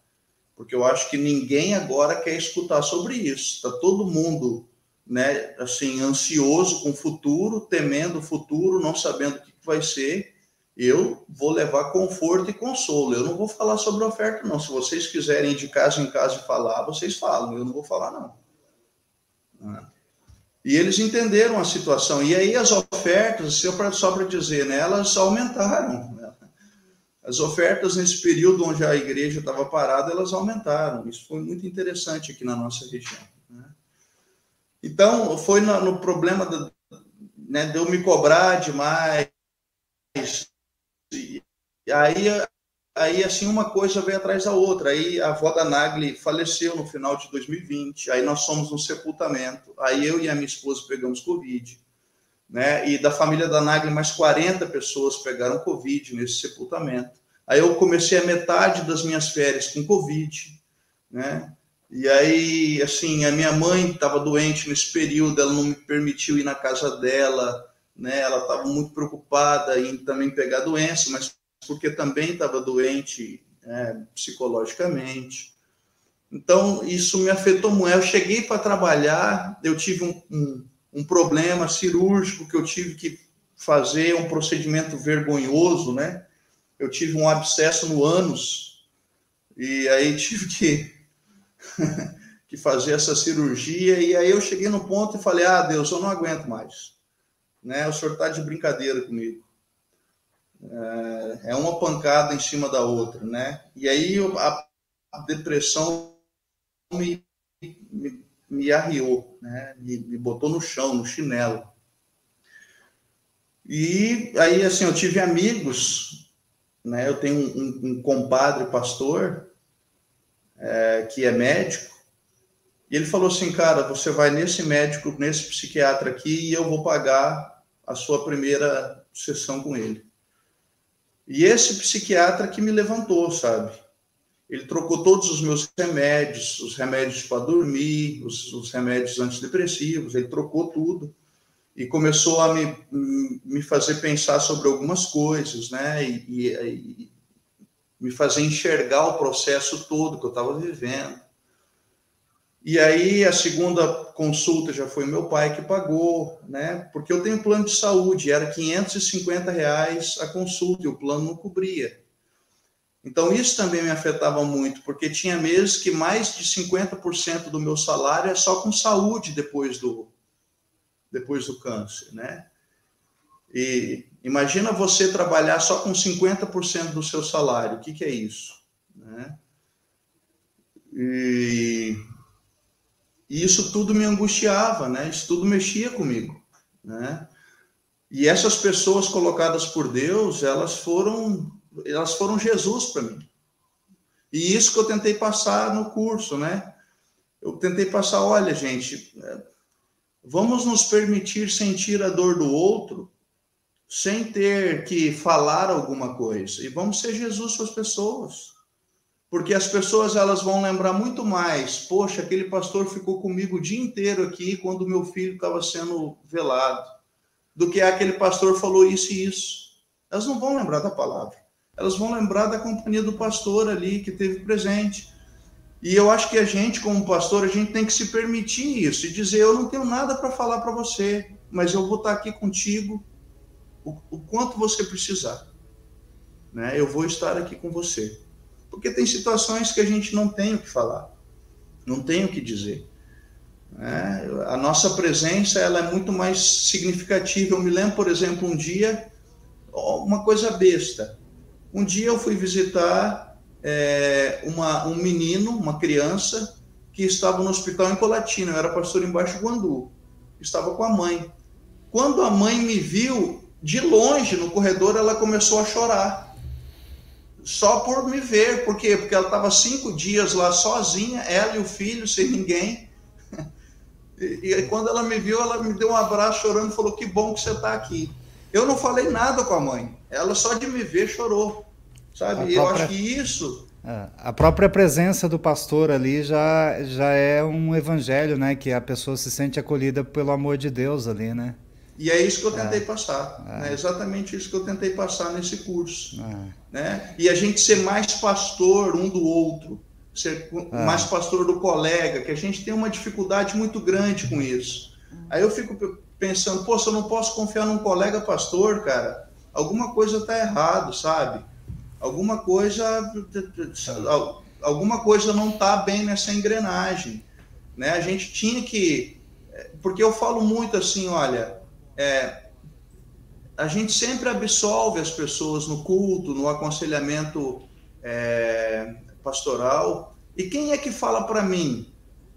Porque eu acho que ninguém agora quer escutar sobre isso. Está todo mundo né, assim, ansioso com o futuro, temendo o futuro, não sabendo o que vai ser, eu vou levar conforto e consolo. Eu não vou falar sobre oferta, não. Se vocês quiserem ir de casa em casa e falar, vocês falam. Eu não vou falar, não. Né? E eles entenderam a situação. E aí as ofertas, só para dizer, né, elas aumentaram. Né? As ofertas nesse período onde a igreja estava parada, elas aumentaram. Isso foi muito interessante aqui na nossa região. Então, foi no, problema né, de eu me cobrar demais. E aí, aí, assim, uma coisa veio atrás da outra. Aí a avó da Nagli faleceu no final de 2020. Aí nós fomos no sepultamento. Aí eu e a minha esposa pegamos Covid. Né? E da família da Nagli, mais 40 pessoas pegaram Covid nesse sepultamento. Aí eu comecei a metade das minhas férias com Covid, né? E aí, assim, a minha mãe estava doente nesse período, ela não me permitiu ir na casa dela, né? Ela estava muito preocupada em também pegar doença, mas porque também estava doente é, psicologicamente. Então, isso me afetou muito. Eu cheguei para trabalhar, eu tive um, um, um, problema cirúrgico que eu tive que fazer, um procedimento vergonhoso, né? Eu tive um abscesso no ânus, e aí tive que que fazer essa cirurgia. E aí eu cheguei no ponto e falei: Ah, Deus, eu não aguento mais. Né? O senhor está de brincadeira comigo. É, é uma pancada em cima da outra, né? E aí a, depressão me, me, me arriou, né? Me, me botou no chão, no chinelo. E aí, assim, eu tive amigos, né? Eu tenho um, um, um compadre pastor é, que é médico, e ele falou assim, cara, você vai nesse médico, nesse psiquiatra aqui, e eu vou pagar a sua primeira sessão com ele. E esse psiquiatra que me levantou, sabe? Ele trocou todos os meus remédios, os remédios para dormir, os, os remédios antidepressivos, ele trocou tudo e começou a me, me fazer pensar sobre algumas coisas, né? E, e, me fazer enxergar o processo todo que eu estava vivendo. E aí a segunda consulta já foi meu pai que pagou, né? Porque eu tenho plano de saúde, era 550 reais a consulta e o plano não cobria. Então isso também me afetava muito, porque tinha meses que mais de 50% do meu salário é só com saúde depois do depois do câncer, né? E imagina você trabalhar só com 50% do seu salário. O que, que é isso? Né? E, e, isso tudo me angustiava, né? Isso tudo mexia comigo, né? E essas pessoas colocadas por Deus, elas foram, elas foram Jesus para mim. E isso que eu tentei passar no curso, né? eu tentei passar, olha, gente, é, vamos nos permitir sentir a dor do outro sem ter que falar alguma coisa. E vamos ser Jesus para as pessoas. Porque as pessoas elas vão lembrar muito mais, poxa, aquele pastor ficou comigo o dia inteiro aqui quando meu filho estava sendo velado, do que aquele pastor falou isso e isso. Elas não vão lembrar da palavra. Elas vão lembrar da companhia do pastor ali que teve presente. E eu acho que a gente, como pastor, a gente tem que se permitir isso e dizer: eu não tenho nada para falar para você, mas eu vou estar aqui contigo o, o quanto você precisar. Né? Eu vou estar aqui com você. Porque tem situações que a gente não tem o que falar, não tem o que dizer. Né? A nossa presença ela é muito mais significativa. Eu me lembro, por exemplo, um dia, uma coisa besta. Um dia eu fui visitar é, uma, um menino, uma criança, que estava no hospital em Colatina. Eu era pastor em Baixo Guandu. Estava com a mãe. Quando a mãe me viu, de longe, no corredor, ela começou a chorar. Só por me ver. Por quê? Porque ela estava cinco dias lá sozinha, ela e o filho, sem ninguém. E, e quando ela me viu, ela me deu um abraço chorando e falou: Que bom que você está aqui. Eu não falei nada com a mãe. Ela só de me ver chorou. Sabe? Própria... eu acho que isso. É, a própria presença do pastor ali já, já é um evangelho, né? Que a pessoa se sente acolhida pelo amor de Deus ali, né? E é isso que eu tentei é, passar, é. Né? exatamente isso que eu tentei passar nesse curso. É. Né? E a gente ser mais pastor um do outro, ser é. mais pastor do colega, que a gente tem uma dificuldade muito grande com isso. Aí eu fico pensando, se eu não posso confiar num colega pastor, cara, alguma coisa está errado, sabe? Alguma coisa, alguma coisa não está bem nessa engrenagem, né? A gente tinha que, porque eu falo muito assim, olha, é, a gente sempre absolve as pessoas no culto, no aconselhamento é, pastoral. E quem é que fala para mim?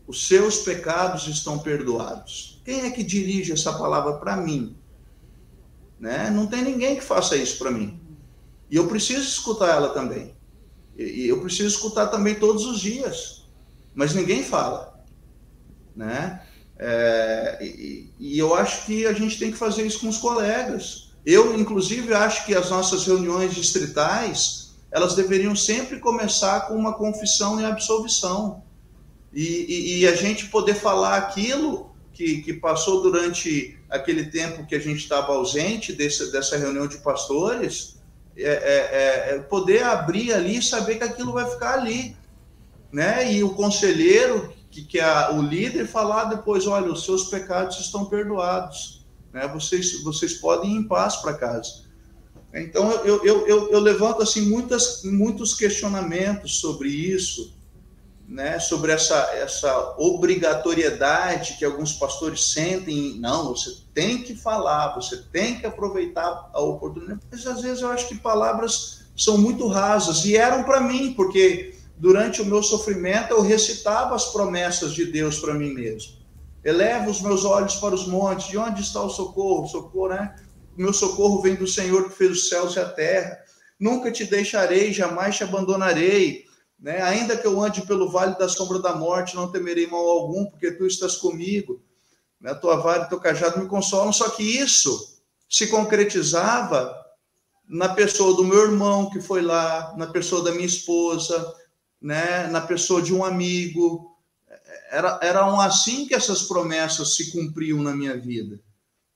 Os seus pecados estão perdoados. Quem é que dirige essa palavra para mim? Né? Não tem ninguém que faça isso para mim. E eu preciso escutar ela também. E eu preciso escutar também todos os dias. Mas ninguém fala. Né? É, e, e, eu acho que a gente tem que fazer isso com os colegas. Eu, inclusive, acho que as nossas reuniões distritais elas deveriam sempre começar com uma confissão e absolvição. E, e, e a gente poder falar aquilo que, que, passou durante aquele tempo que a gente estava ausente desse, dessa reunião de pastores, é, é, é, poder abrir ali e saber que aquilo vai ficar ali. Né? E o conselheiro que, o líder falar depois, olha, os seus pecados estão perdoados, né? Vocês, vocês podem ir em paz para casa. Então eu, eu, eu, eu, levanto assim muitas, muitos questionamentos sobre isso, né? Sobre essa, essa obrigatoriedade que alguns pastores sentem. Não, você tem que falar, você tem que aproveitar a oportunidade. Mas às vezes eu acho que palavras são muito rasas e eram para mim, porque durante o meu sofrimento, eu recitava as promessas de Deus para mim mesmo. Eleva os meus olhos para os montes, de onde está o socorro? Socorro, né? O meu socorro vem do Senhor que fez os céus e a terra. Nunca te deixarei, jamais te abandonarei. Né? Ainda que eu ande pelo vale da sombra da morte, não temerei mal algum, porque tu estás comigo. Né? Tua vara e teu cajado me consolam. Só que isso se concretizava na pessoa do meu irmão que foi lá, na pessoa da minha esposa, né, na pessoa de um amigo. Era, eram assim que essas promessas se cumpriam na minha vida.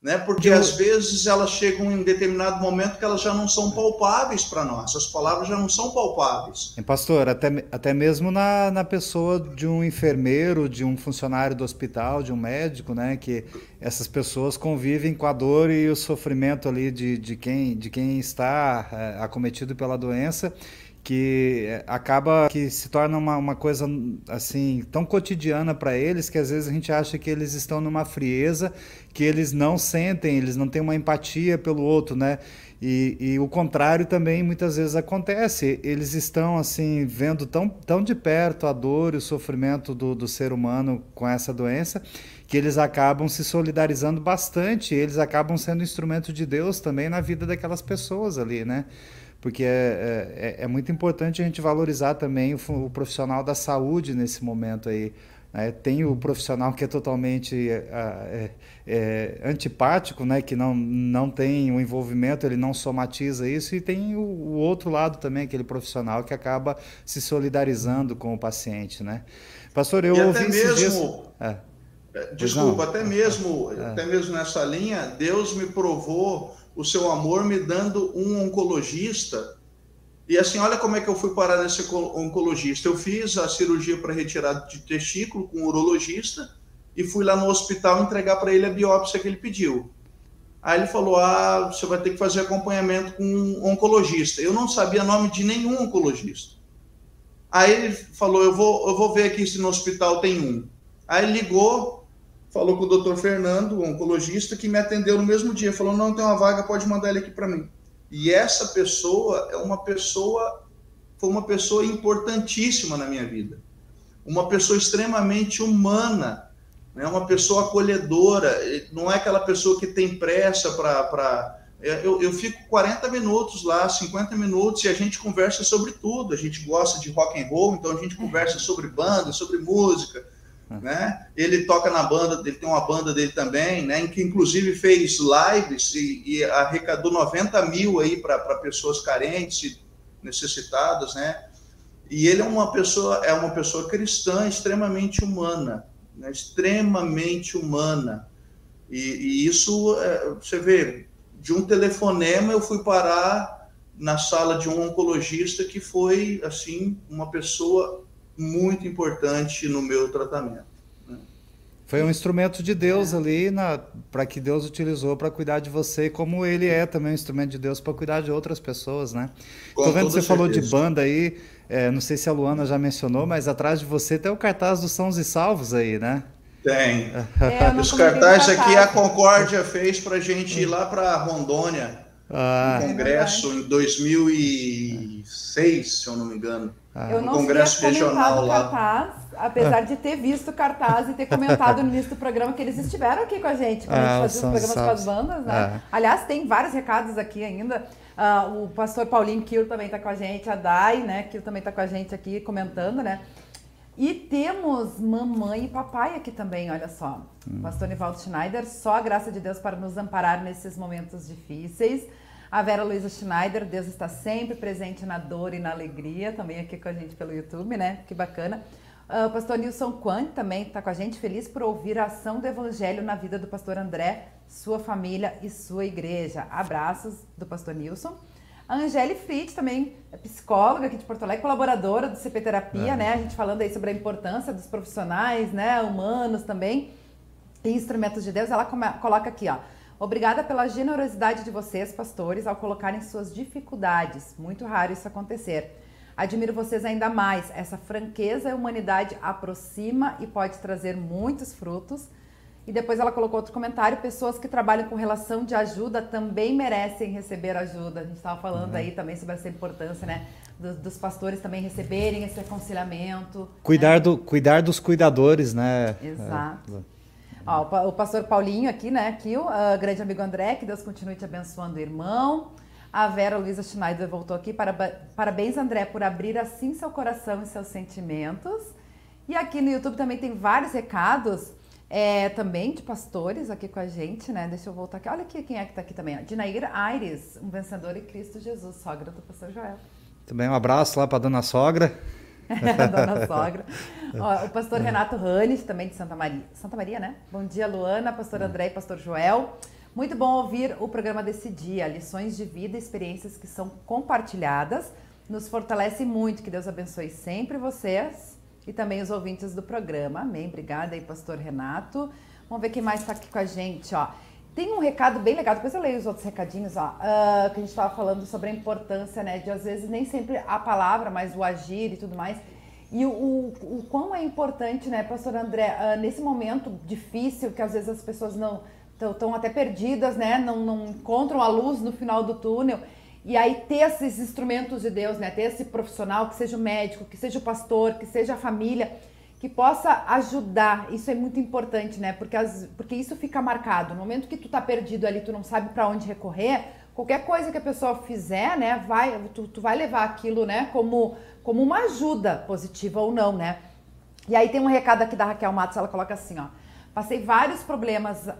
Né? Porque às vezes elas chegam em um determinado momento que elas já não são palpáveis para nós, as palavras já não são palpáveis. E pastor, até, até mesmo na, na pessoa de um enfermeiro, de um funcionário do hospital, de um médico, né? Que essas pessoas convivem com a dor e o sofrimento ali de, de, quem, de quem está é, acometido pela doença que eh, acaba que se torna uma, uma coisa assim tão cotidiana para eles que às vezes a gente acha que eles estão numa frieza, que eles não sentem, eles não têm uma empatia pelo outro, né? E, e o contrário também muitas vezes acontece. Eles estão assim vendo tão, tão de perto a dor e o sofrimento do, do ser humano com essa doença que eles acabam se solidarizando bastante. Eles acabam sendo instrumento de Deus também na vida daquelas pessoas ali, né? Porque é, é, é, muito importante a gente valorizar também o, o, profissional da saúde nesse momento aí. Né? Tem o profissional que é totalmente é, é, é, antipático, né? que não, não tem o envolvimento, ele não somatiza isso, e tem o, o, outro lado também, aquele profissional que acaba se solidarizando com o paciente. Né? Pastor, eu e ouvi até mesmo, dias... É. é. Desculpa, até mesmo, é. até mesmo nessa linha, Deus me provou o seu amor me dando um oncologista e assim, olha como é que eu fui parar nesse oncologista. Eu fiz a cirurgia para retirada de testículo com o urologista e fui lá no hospital entregar para ele a biópsia que ele pediu. Aí ele falou: Ah, você vai ter que fazer acompanhamento com um oncologista. Eu não sabia nome de nenhum oncologista. Aí ele falou: Eu vou, eu vou ver aqui se no hospital tem um. Aí ligou, falou com o doutor Fernando, o oncologista, que me atendeu no mesmo dia. Falou: Não, tem uma vaga, pode mandar ele aqui para mim. E essa pessoa é uma pessoa, foi uma pessoa importantíssima na minha vida. Uma pessoa extremamente humana, né? uma pessoa acolhedora. Não é aquela pessoa que tem pressa para. Eu, eu fico 40 minutos lá, 50 minutos, e a gente conversa sobre tudo. A gente gosta de rock and roll, então a gente conversa sobre banda, sobre música né? Ele toca na banda, ele tem uma banda dele também, né? Que inclusive fez lives e, e arrecadou 90 mil aí para pessoas carentes necessitadas, né? E ele é uma pessoa, é uma pessoa cristã extremamente humana, né? extremamente humana. E, e isso, é, você vê, de um telefonema eu fui parar na sala de um oncologista que foi, assim, uma pessoa muito importante no meu tratamento. Né? Foi um instrumento de Deus é. ali para que Deus utilizou para cuidar de você, como ele é também um instrumento de Deus para cuidar de outras pessoas, né? Estou vendo que você certeza. falou de banda aí, é, não sei se a Luana já mencionou, mas atrás de você tem o cartaz dos Sãos e Salvos aí, né? Tem. É, Os cartazes aqui a Concórdia fez para a gente ir lá para Rondônia, ah, no congresso em 2006, se eu não me engano. Ah. Eu não congresso regional lá. Cartaz, apesar de ter visto cartaz e ter comentado no início do programa que eles estiveram aqui com a gente quando ah, a gente fazia os programas com as bandas, né? Ah. Aliás, tem vários recados aqui ainda. Uh, o pastor Paulinho Kiro também está com a gente, a Dai, né? Kiro também está com a gente aqui comentando, né? E temos mamãe e papai aqui também, olha só. Hum. Pastor Nivaldo Schneider, só a graça de Deus para nos amparar nesses momentos difíceis. A Vera Luiza Schneider, Deus está sempre presente na dor e na alegria, também aqui com a gente pelo YouTube, né? Que bacana. Uh, o pastor Nilson Quan também está com a gente, feliz por ouvir a ação do Evangelho na vida do pastor André, sua família e sua igreja. Abraços do pastor Nilson. A Angele Fritz também é psicóloga aqui de Porto Alegre, colaboradora do CP Terapia, é. né? A gente falando aí sobre a importância dos profissionais, né? Humanos também, e instrumentos de Deus. Ela coloca aqui, ó. Obrigada pela generosidade de vocês, pastores, ao colocarem suas dificuldades. Muito raro isso acontecer. Admiro vocês ainda mais. Essa franqueza e humanidade aproxima e pode trazer muitos frutos. E depois ela colocou outro comentário: pessoas que trabalham com relação de ajuda também merecem receber ajuda. A gente estava falando uhum. aí também sobre essa importância, né? Dos, dos, pastores também receberem esse aconselhamento. Cuidar, né? do, cuidar dos cuidadores, né? Exato. É. Ó, o pastor Paulinho aqui, né? Aqui, o uh, grande amigo André, que Deus continue te abençoando, irmão. A Vera Luiza Schneider voltou aqui. Parabéns, André, por abrir assim seu coração e seus sentimentos. E aqui no YouTube também tem vários recados é, também de pastores aqui com a gente, né? Deixa eu voltar aqui. Olha aqui quem é que tá aqui também. Ó. Dinaíra Aires, um vencedor em Cristo Jesus, sogra do pastor Joel. Também um abraço lá para dona sogra. Dona Sogra. Ó, o pastor Renato Hannes, também de Santa Maria. Santa Maria, né? Bom dia, Luana, pastor André e pastor Joel. Muito bom ouvir o programa desse dia. Lições de vida, experiências que são compartilhadas. Nos fortalece muito. Que Deus abençoe sempre vocês e também os ouvintes do programa. Amém. Obrigada aí, pastor Renato. Vamos ver quem mais está aqui com a gente, ó. Tem um recado bem legal, depois eu leio os outros recadinhos, ó, uh, que a gente estava falando sobre a importância, né, de às vezes nem sempre a palavra, mas o agir e tudo mais. E o, o, o quão é importante, né, pastor André, uh, nesse momento difícil, que às vezes as pessoas não estão até perdidas, né, não, não encontram a luz no final do túnel. E aí ter esses instrumentos de Deus, né, ter esse profissional, que seja o médico, que seja o pastor, que seja a família, que possa ajudar. Isso é muito importante, né? Porque, as, porque isso fica marcado. No momento que tu tá perdido ali, tu não sabe para onde recorrer, qualquer coisa que a pessoa fizer, né, vai, tu, tu vai levar aquilo, né, como, como uma ajuda positiva ou não, né? E aí tem um recado aqui da Raquel Matos, ela coloca assim, ó. Passei vários problemas, uh,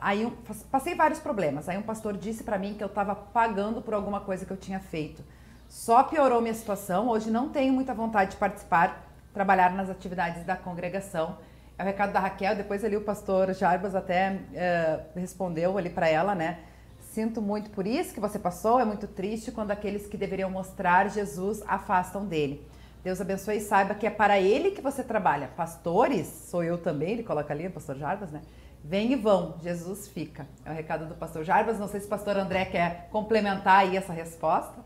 aí um, passei vários problemas. Aí um pastor disse para mim que eu estava pagando por alguma coisa que eu tinha feito. Só piorou minha situação. Hoje não tenho muita vontade de participar, trabalhar nas atividades da congregação. É o recado da Raquel. Depois ali o pastor Jarbas até uh, respondeu ali para ela, né? Sinto muito por isso que você passou. É muito triste quando aqueles que deveriam mostrar Jesus afastam dele. Deus abençoe e saiba que é para ele que você trabalha. Pastores, sou eu também, ele coloca ali, o pastor Jarbas, né? Vem e vão, Jesus fica. É o recado do pastor Jarbas. Não sei se o pastor André quer complementar aí essa resposta.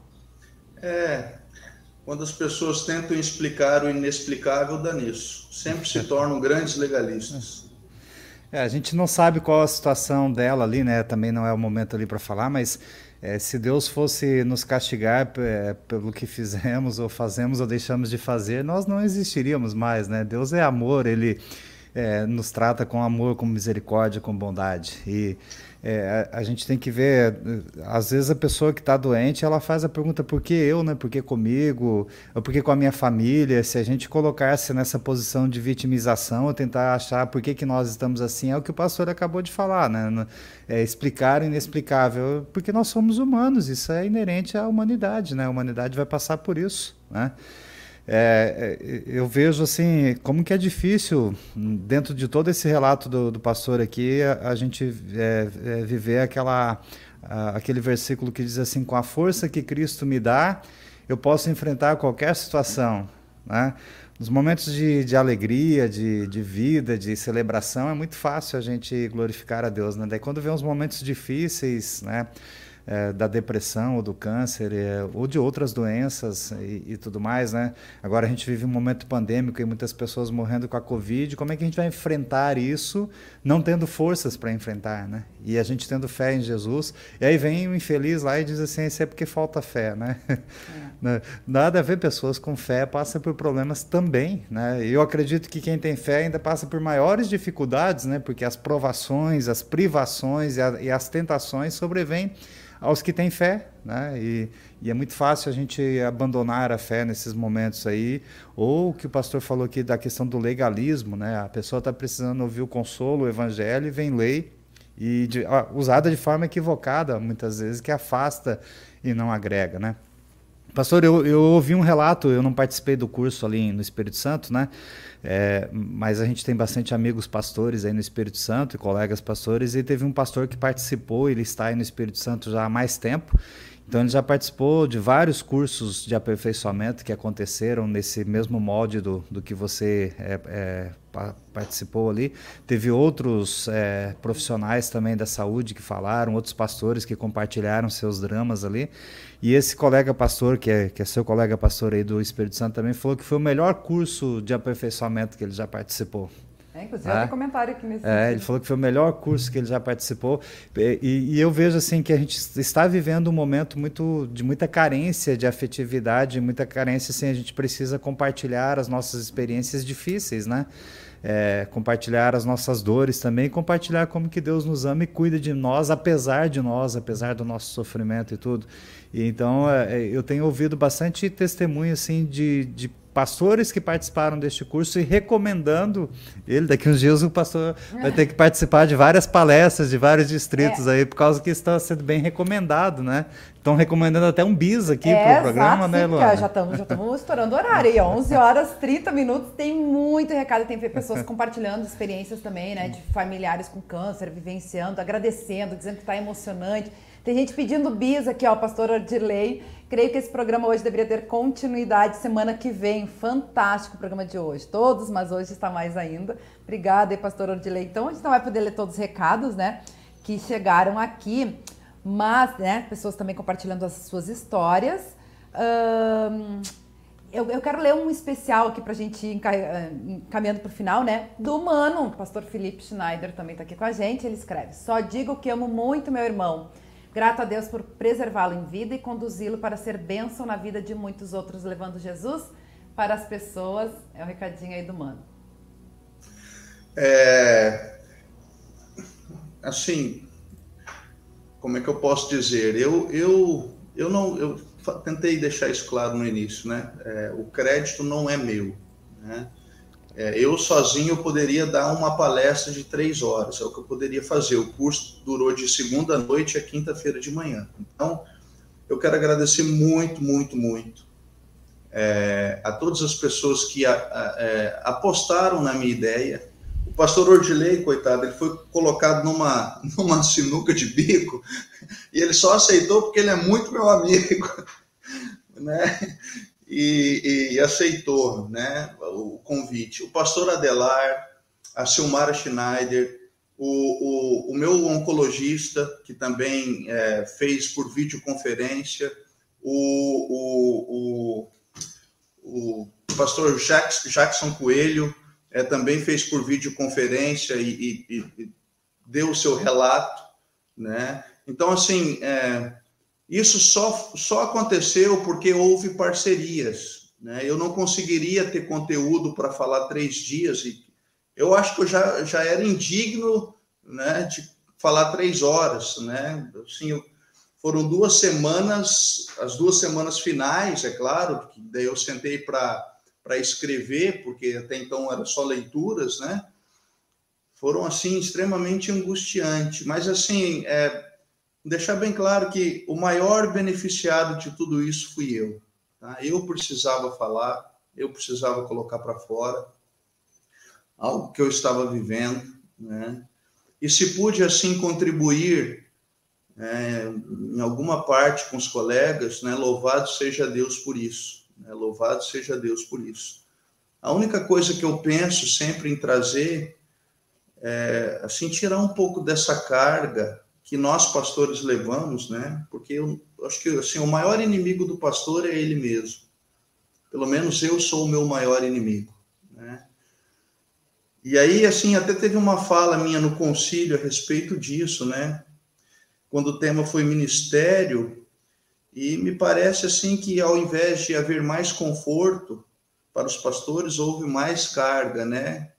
É, quando as pessoas tentam explicar o inexplicável, dá nisso. Sempre se tornam grandes legalistas. É, a gente não sabe qual a situação dela ali, né? Também não é o momento ali para falar, mas é, se Deus fosse nos castigar é, pelo que fizemos ou fazemos ou deixamos de fazer, nós não existiríamos mais, né? Deus é amor, Ele é, nos trata com amor, com misericórdia, com bondade. E é, a, a, gente tem que ver, às vezes a pessoa que está doente, ela faz a pergunta por que eu, né? Por que comigo? Ou por que com a minha família? Se a gente colocasse nessa posição de vitimização, ou tentar achar por que, que nós estamos assim, é o que o pastor acabou de falar, né? É explicar o inexplicável, porque nós somos humanos, isso é inerente à humanidade, né? A humanidade vai passar por isso, né? É, é, eu vejo assim como que é difícil dentro de todo esse relato do, do pastor aqui a, a gente é, é, viver aquela a, aquele versículo que diz assim com a força que Cristo me dá eu posso enfrentar qualquer situação né? nos momentos de, de alegria de, de vida de celebração é muito fácil a gente glorificar a Deus né? daí quando vem os momentos difíceis né é, da depressão ou do câncer é, ou de outras doenças e, e, tudo mais, né? Agora a gente vive um momento pandêmico e muitas pessoas morrendo com a Covid. Como é que a gente vai enfrentar isso não tendo forças para enfrentar, né? E a gente tendo fé em Jesus. E aí vem o infeliz lá e diz assim, isso é porque falta fé, né? É. Né? Nada a ver, pessoas com fé passam por problemas também, né? Eu acredito que quem tem fé ainda passa por maiores dificuldades, né? Porque as provações, as privações e, a, e as tentações sobrevêm aos que têm fé, né? E, e, é muito fácil a gente abandonar a fé nesses momentos aí, ou o que o pastor falou aqui da questão do legalismo, né? A pessoa está precisando ouvir o consolo, o evangelho, e vem lei e de, usada de forma equivocada, muitas vezes, que afasta e não agrega, né? Pastor, eu, eu ouvi um relato, eu não participei do curso ali no Espírito Santo, né? É, mas a gente tem bastante amigos pastores aí no Espírito Santo e colegas pastores, e teve um pastor que participou, ele está aí no Espírito Santo já há mais tempo, então ele já participou de vários cursos de aperfeiçoamento que aconteceram nesse mesmo molde do, do que você é, é, participou ali. Teve outros é, profissionais também da saúde que falaram, outros pastores que compartilharam seus dramas ali. E esse colega pastor, que é, que é seu colega pastor aí do Espírito Santo, também falou que foi o melhor curso de aperfeiçoamento que ele já participou. É, inclusive, é. tem comentário aqui nesse. É, ele falou que foi o melhor curso que ele já participou. E, e, eu vejo assim que a gente está vivendo um momento muito de muita carência de afetividade, muita carência assim, a gente precisa compartilhar as nossas experiências difíceis, né? É, compartilhar as nossas dores também, compartilhar como que Deus nos ama e cuida de nós, apesar de nós, apesar do nosso sofrimento e tudo. E então é, é eu tenho ouvido bastante testemunho assim de, de pastores que participaram deste curso e recomendando ele. Daqui uns dias o pastor vai ter que participar de várias palestras de vários distritos é. aí, por causa que está sendo bem recomendado, né? Estão recomendando até um bis aqui é, para o programa, né, Luana? Já estamos já estourando horário aí, 11 horas 30 minutos, tem muito recado, tem pessoas compartilhando experiências também, né, de familiares com câncer, vivenciando, agradecendo, dizendo que está emocionante. Tem gente pedindo bis aqui, ó, pastor Odilei. Creio que esse programa hoje deveria ter continuidade semana que vem. Fantástico o programa de hoje. Todos, mas hoje está mais ainda. Obrigada, pastor Odilei. Então, a gente não vai poder ler todos os recados, né, que chegaram aqui, mas, né, pessoas também compartilhando as suas histórias. Um, eu, eu, quero ler um especial aqui para a gente ir encaminhando para o final, né? Do Mano, pastor Felipe Schneider também está aqui com a gente. Ele escreve: Só digo que amo muito meu irmão Grato a Deus por preservá-lo em vida e conduzi-lo para ser bênção na vida de muitos outros, levando Jesus para as pessoas. É o um recadinho aí do mano. É, assim, como é que eu posso dizer? Eu, eu, eu não, eu tentei deixar isso claro no início, né? É, o crédito não é meu, né? É, eu sozinho poderia dar uma palestra de três horas, é o que eu poderia fazer. O curso durou de segunda noite a quinta-feira de manhã. Então, eu quero agradecer muito, muito, muito é, a todas as pessoas que a, a, é, apostaram na minha ideia. O pastor Ordilei, coitado, ele foi colocado numa, numa sinuca de bico e ele só aceitou porque ele é muito meu amigo, né? E, e, aceitou, né, o convite. O pastor Adelar, a Silmara Schneider, o, o, o meu oncologista, que também é, fez por videoconferência, o, o, o, pastor Jackson Coelho é, também fez por videoconferência e, e, e deu o seu relato, né? Então, assim, é, isso só, só aconteceu porque houve parcerias. Né? Eu não conseguiria ter conteúdo para falar três dias e eu acho que eu já, já era indigno né, de falar três horas. Né? Assim, foram duas semanas, as duas semanas finais, é claro, que daí eu sentei para escrever, porque até então era só leituras, né? Foram, assim, extremamente angustiantes. Mas, assim, é, deixar bem claro que o maior beneficiado de tudo isso fui eu. Tá? Eu precisava falar, eu precisava colocar para fora algo que eu estava vivendo, né? E se pude assim contribuir é, em alguma parte com os colegas, né? Louvado seja Deus por isso. Né? Louvado seja Deus por isso. A única coisa que eu penso sempre em trazer é assim tirar um pouco dessa carga que nós pastores levamos, né? Porque eu acho que assim, o maior inimigo do pastor é ele mesmo. Pelo menos eu sou o meu maior inimigo, né? E aí, assim, até teve uma fala minha no concílio a respeito disso, né? Quando o tema foi ministério, e me parece assim que ao invés de haver mais conforto para os pastores, houve mais carga, né?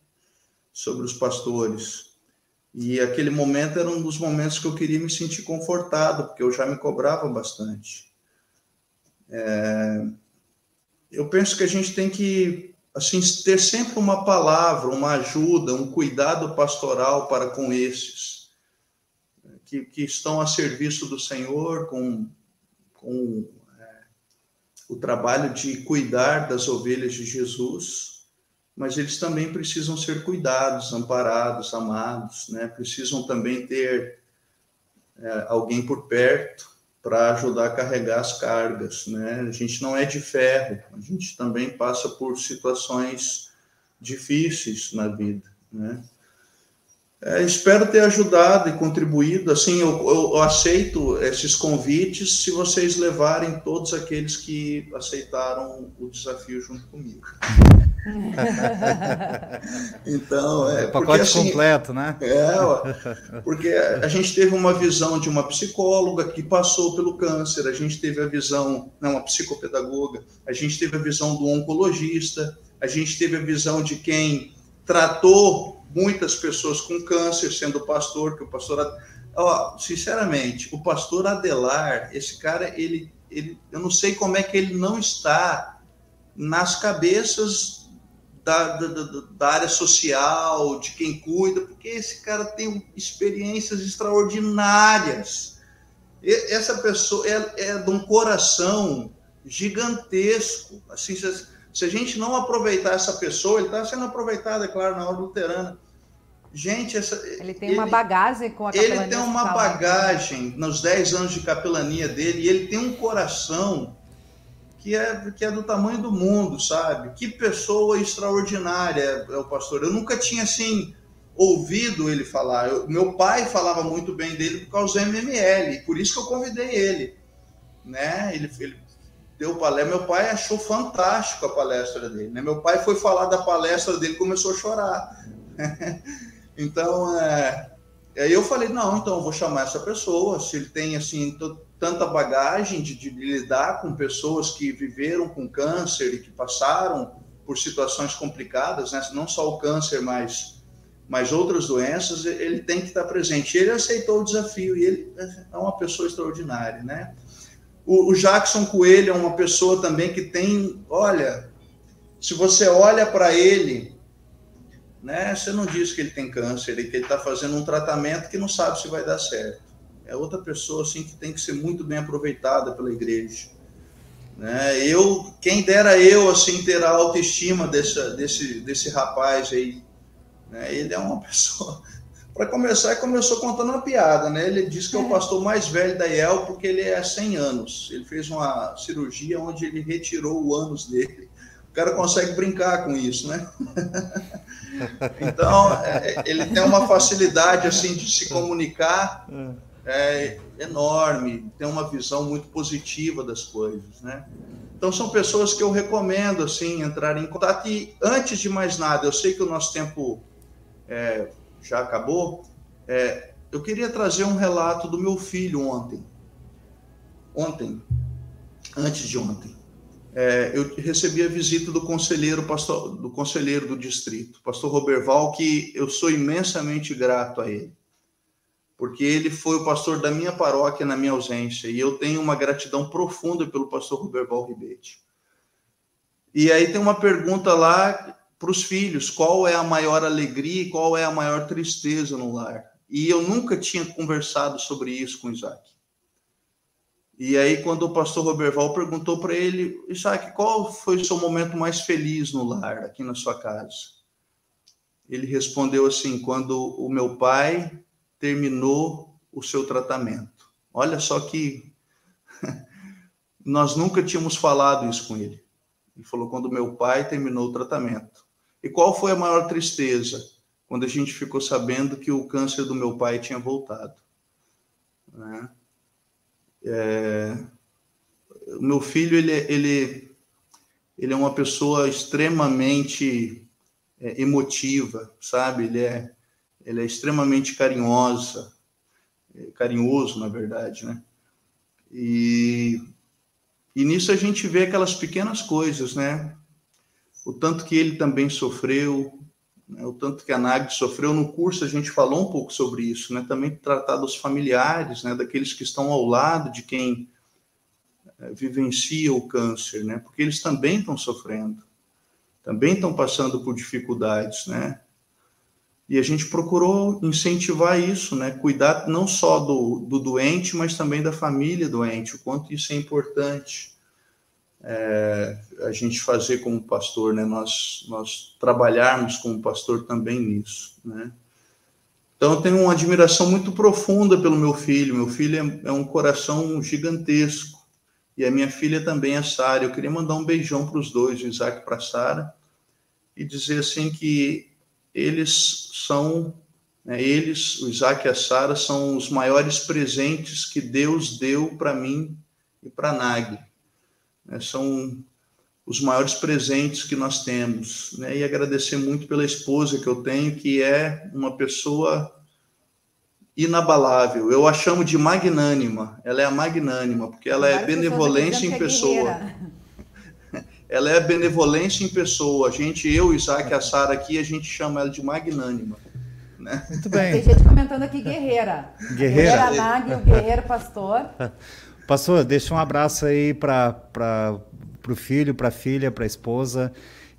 Sobre os pastores. E aquele momento era um dos momentos que eu queria me sentir confortado, porque eu já me cobrava bastante. É... Eu penso que a gente tem que assim ter sempre uma palavra, uma ajuda, um cuidado pastoral para com esses que, que estão a serviço do Senhor, com, com é, o trabalho de cuidar das ovelhas de Jesus mas eles também precisam ser cuidados, amparados, amados, né? Precisam também ter é, alguém por perto para ajudar a carregar as cargas, né? A gente não é de ferro, a gente também passa por situações difíceis na vida, né? É, espero ter ajudado e contribuído. Assim, eu, eu, aceito esses convites se vocês levarem todos aqueles que aceitaram o desafio junto comigo. então, é. é pacote porque, assim, completo, né? É, porque a gente teve uma visão de uma psicóloga que passou pelo câncer, a gente teve a visão, não, uma psicopedagoga, a gente teve a visão do oncologista, a gente teve a visão de quem tratou muitas pessoas com câncer, sendo pastor, que o pastor. Ó, sinceramente, o pastor Adelar, esse cara, ele, ele, eu não sei como é que ele não está nas cabeças da, da, da, área social, de quem cuida, porque esse cara tem experiências extraordinárias. E, essa pessoa é, é de um coração gigantesco. Assim, se, se a gente não aproveitar essa pessoa, ele está sendo aproveitado, é claro, na obra luterana. Gente, essa, ele tem ele, uma bagagem com a capelania. Ele tem uma bagagem nos 10 anos de capelania dele, e ele tem um coração que é, que é do tamanho do mundo, sabe? Que pessoa extraordinária é o pastor. Eu nunca tinha, assim, ouvido ele falar. Eu, meu pai falava muito bem dele por causa do MML, por isso que eu convidei ele. Né? Ele, ele deu palestra. Meu pai achou fantástico a palestra dele. Né? Meu pai foi falar da palestra dele começou a chorar. então, é, aí eu falei, não, então eu vou chamar essa pessoa, se ele tem, assim, tanta bagagem de, de, lidar com pessoas que viveram com câncer e que passaram por situações complicadas, né? não só o câncer, mas, mas outras doenças, ele tem que estar presente. Ele aceitou o desafio e ele é uma pessoa extraordinária, né? O, o Jackson Coelho é uma pessoa também que tem, olha, se você olha para ele, né? Você não diz que ele tem câncer e que ele está fazendo um tratamento que não sabe se vai dar certo. É outra pessoa assim que tem que ser muito bem aproveitada pela igreja. Né? Eu, quem dera eu assim ter a autoestima desse, desse, desse rapaz aí. Né? Ele é uma pessoa. Para começar, ele começou contando uma piada, né? Ele disse que é o pastor mais velho da IEL porque ele é 100 anos. Ele fez uma cirurgia onde ele retirou o ânus dele. O cara consegue brincar com isso, né? então, é, ele tem uma facilidade assim de se comunicar. É enorme, tem uma visão muito positiva das coisas, né? Então são pessoas que eu recomendo assim entrarem em contato. E antes de mais nada, eu sei que o nosso tempo é, já acabou. É, eu queria trazer um relato do meu filho ontem. Ontem, antes de ontem, é, eu recebi a visita do conselheiro pastor, do conselheiro do distrito, pastor Roberval, que eu sou imensamente grato a ele porque ele foi o pastor da minha paróquia na minha ausência, e eu tenho uma gratidão profunda pelo pastor Roberval Ribete. E aí tem uma pergunta lá para os filhos: qual é a maior alegria e qual é a maior tristeza no lar? E eu nunca tinha conversado sobre isso com Isaac. E aí, quando o pastor Roberval perguntou para ele, Isaac, qual foi o seu momento mais feliz no lar, aqui na sua casa? Ele respondeu assim: quando o meu pai terminou o seu tratamento. Olha só que nós nunca tínhamos falado isso com ele. Ele falou quando meu pai terminou o tratamento. E qual foi a maior tristeza? Quando a gente ficou sabendo que o câncer do meu pai tinha voltado. Né? É... O meu filho, ele, ele, ele é uma pessoa extremamente é, emotiva, sabe? Ele é, ele é extremamente carinhosa, é, carinhoso, na verdade, né? E, e nisso a gente vê aquelas pequenas coisas, né? O tanto que ele também sofreu, né? o tanto que a Nag sofreu. No curso a gente falou um pouco sobre isso, né? Também tratar dos familiares, né? Daqueles que estão ao lado de quem é, vivencia o câncer, né? Porque eles também estão sofrendo, também estão passando por dificuldades, né? E a gente procurou incentivar isso, né? Cuidar não só do, do doente, mas também da família doente, o quanto isso é importante. É, a gente fazer como pastor, né? Nós, nós trabalharmos como pastor também nisso, né? Então, eu tenho uma admiração muito profunda pelo meu filho. Meu filho é, é um coração gigantesco. E a minha filha também, a Sara. Eu queria mandar um beijão para os dois, o Isaac para a Sara, e dizer assim que eles são, né, eles, o Isaac e a Sara, são os maiores presentes que Deus deu para mim e para Nag. Né, são os maiores presentes que nós temos. Né, e agradecer muito pela esposa que eu tenho, que é uma pessoa inabalável. Eu a chamo de magnânima. Ela é a magnânima, porque ela é benevolência em pessoa. ela é benevolência em pessoa. A gente, eu, Isaac e a Sara aqui, a gente chama ela de magnânima. Né? Muito bem. Tem gente comentando aqui guerreira. Guerreira. Guerreira Nag, o guerreiro pastor. Pastor, deixa um abraço aí para o filho, para a filha, para a esposa.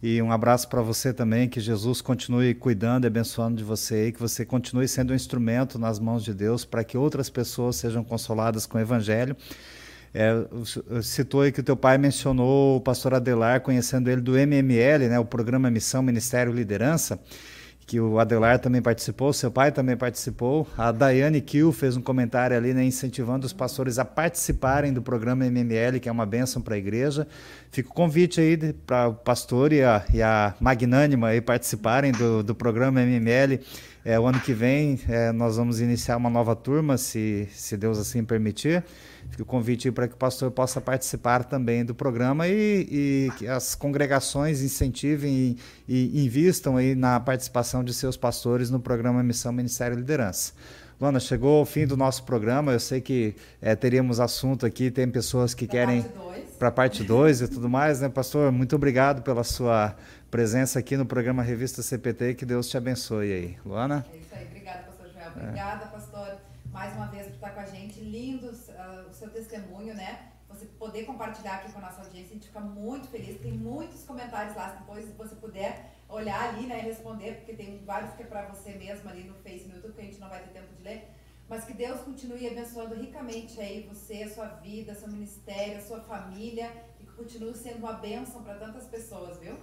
E um abraço para você também, que Jesus continue cuidando e abençoando de você e que você continue sendo um instrumento nas mãos de Deus para que outras pessoas sejam consoladas com o Evangelho. É, citou aí que o teu pai mencionou o pastor Adelar, conhecendo ele do MML, né, o programa Missão Ministério Liderança, que o Adelar também participou, seu pai também participou. A Daiane Kiel fez um comentário ali, né, incentivando os pastores a participarem do programa MML, que é uma bênção para a igreja. Fica o convite aí para o pastor e a, e a Magnânima aí participarem do, do programa MML. É, o ano que vem é, nós vamos iniciar uma nova turma, se, se Deus assim permitir. Fica o convite para que o pastor possa participar também do programa e, e que as congregações incentivem e, e, invistam aí na participação de seus pastores no programa Missão Ministério e Liderança. Luana, chegou o fim do nosso programa. Eu sei que é, teríamos assunto aqui, tem pessoas que querem para a parte 2 e tudo mais, né, pastor? Muito obrigado pela sua presença aqui no programa Revista CPT. Que Deus te abençoe aí. Luana? É isso aí. Obrigada, pastor Joel. Obrigada, é. pastor, mais uma vez por estar com a gente. Lindos seu testemunho, né? Você poder compartilhar aqui com a nossa audiência, a gente fica muito feliz. Tem muitos comentários lá, depois se você puder olhar ali, né, e responder, porque tem vários que é para você mesmo ali no Face, no YouTube, que a gente não vai ter tempo de ler. Mas que Deus continue abençoando ricamente aí você, a sua vida, seu ministério, a sua família, e que continue sendo uma bênção para tantas pessoas, viu?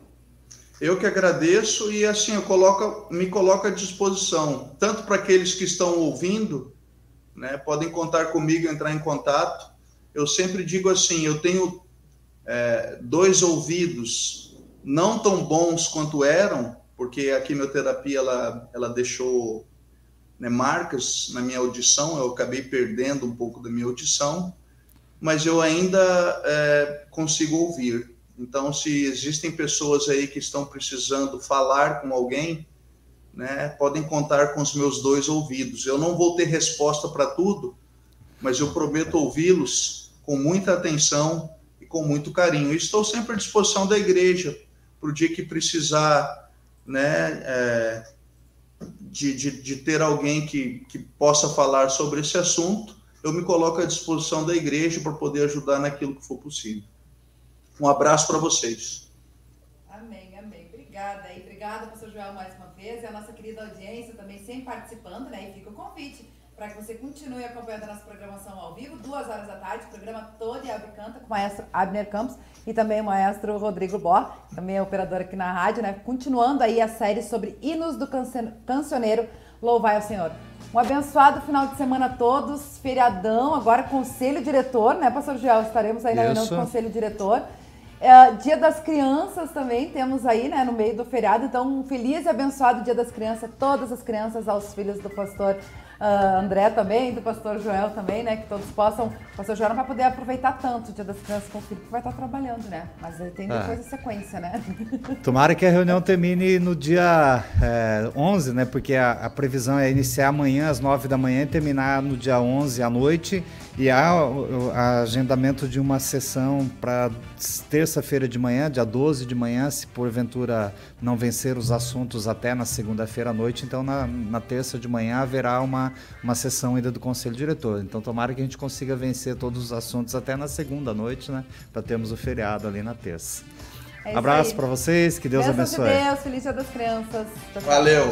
Eu que agradeço e assim eu coloco, me coloco à disposição, tanto para aqueles que estão ouvindo, né, podem contar comigo, entrar em contato. Eu sempre digo assim, eu tenho é, dois ouvidos não tão bons quanto eram, porque a quimioterapia ela, ela deixou né, marcas na minha audição, eu acabei perdendo um pouco da minha audição, mas eu ainda é, consigo ouvir. Então, se existem pessoas aí que estão precisando falar com alguém, né, podem contar com os meus dois ouvidos. Eu não vou ter resposta para tudo, mas eu prometo ouvi-los com muita atenção e com muito carinho. estou sempre à disposição da igreja para o dia que precisar, né, é, de, de, de, ter alguém que, que possa falar sobre esse assunto. Eu me coloco à disposição da igreja para poder ajudar naquilo que for possível. Um abraço para vocês. Amém, amém. Obrigada. Obrigada, pastor Joel, mais uma vez. E a nossa querida audiência também sempre participando, né? E fica o convite para que você continue acompanhando a nossa programação ao vivo, duas horas da tarde, programa todo e Abre Canta com o maestro Abner Campos e também o maestro Rodrigo Bó, também é operador aqui na rádio, né? Continuando aí a série sobre hinos do cancioneiro Louvai ao Senhor. Um abençoado final de semana a todos, feriadão, agora conselho diretor, né, pastor Joel? Estaremos aí na reunião do conselho diretor. É, dia das Crianças também temos aí, né, no meio do feriado. Então, um feliz e abençoado Dia das Crianças, todas as crianças, aos filhos do pastor uh, André também, do pastor Joel também, né? Que todos possam. O pastor Joel não vai poder aproveitar tanto o Dia das Crianças com o filho, que vai estar trabalhando, né? Mas tem é. depois é. a sequência, né? Tomara que a reunião termine no dia é, 11, né? Porque a, a, previsão é iniciar amanhã às 9 da manhã e terminar no dia 11 à noite. E há o, agendamento de uma sessão para terça-feira de manhã, dia 12 de manhã, se porventura não vencer os assuntos até na segunda-feira à noite. Então, na, na terça de manhã haverá uma uma, sessão ainda do conselho diretor. Então tomara que a gente consiga vencer todos os assuntos até na segunda noite, né? Para termos o feriado ali na terça. É Abraço para vocês, que Deus abençoe. Deus, feliz dia das crianças. Valeu.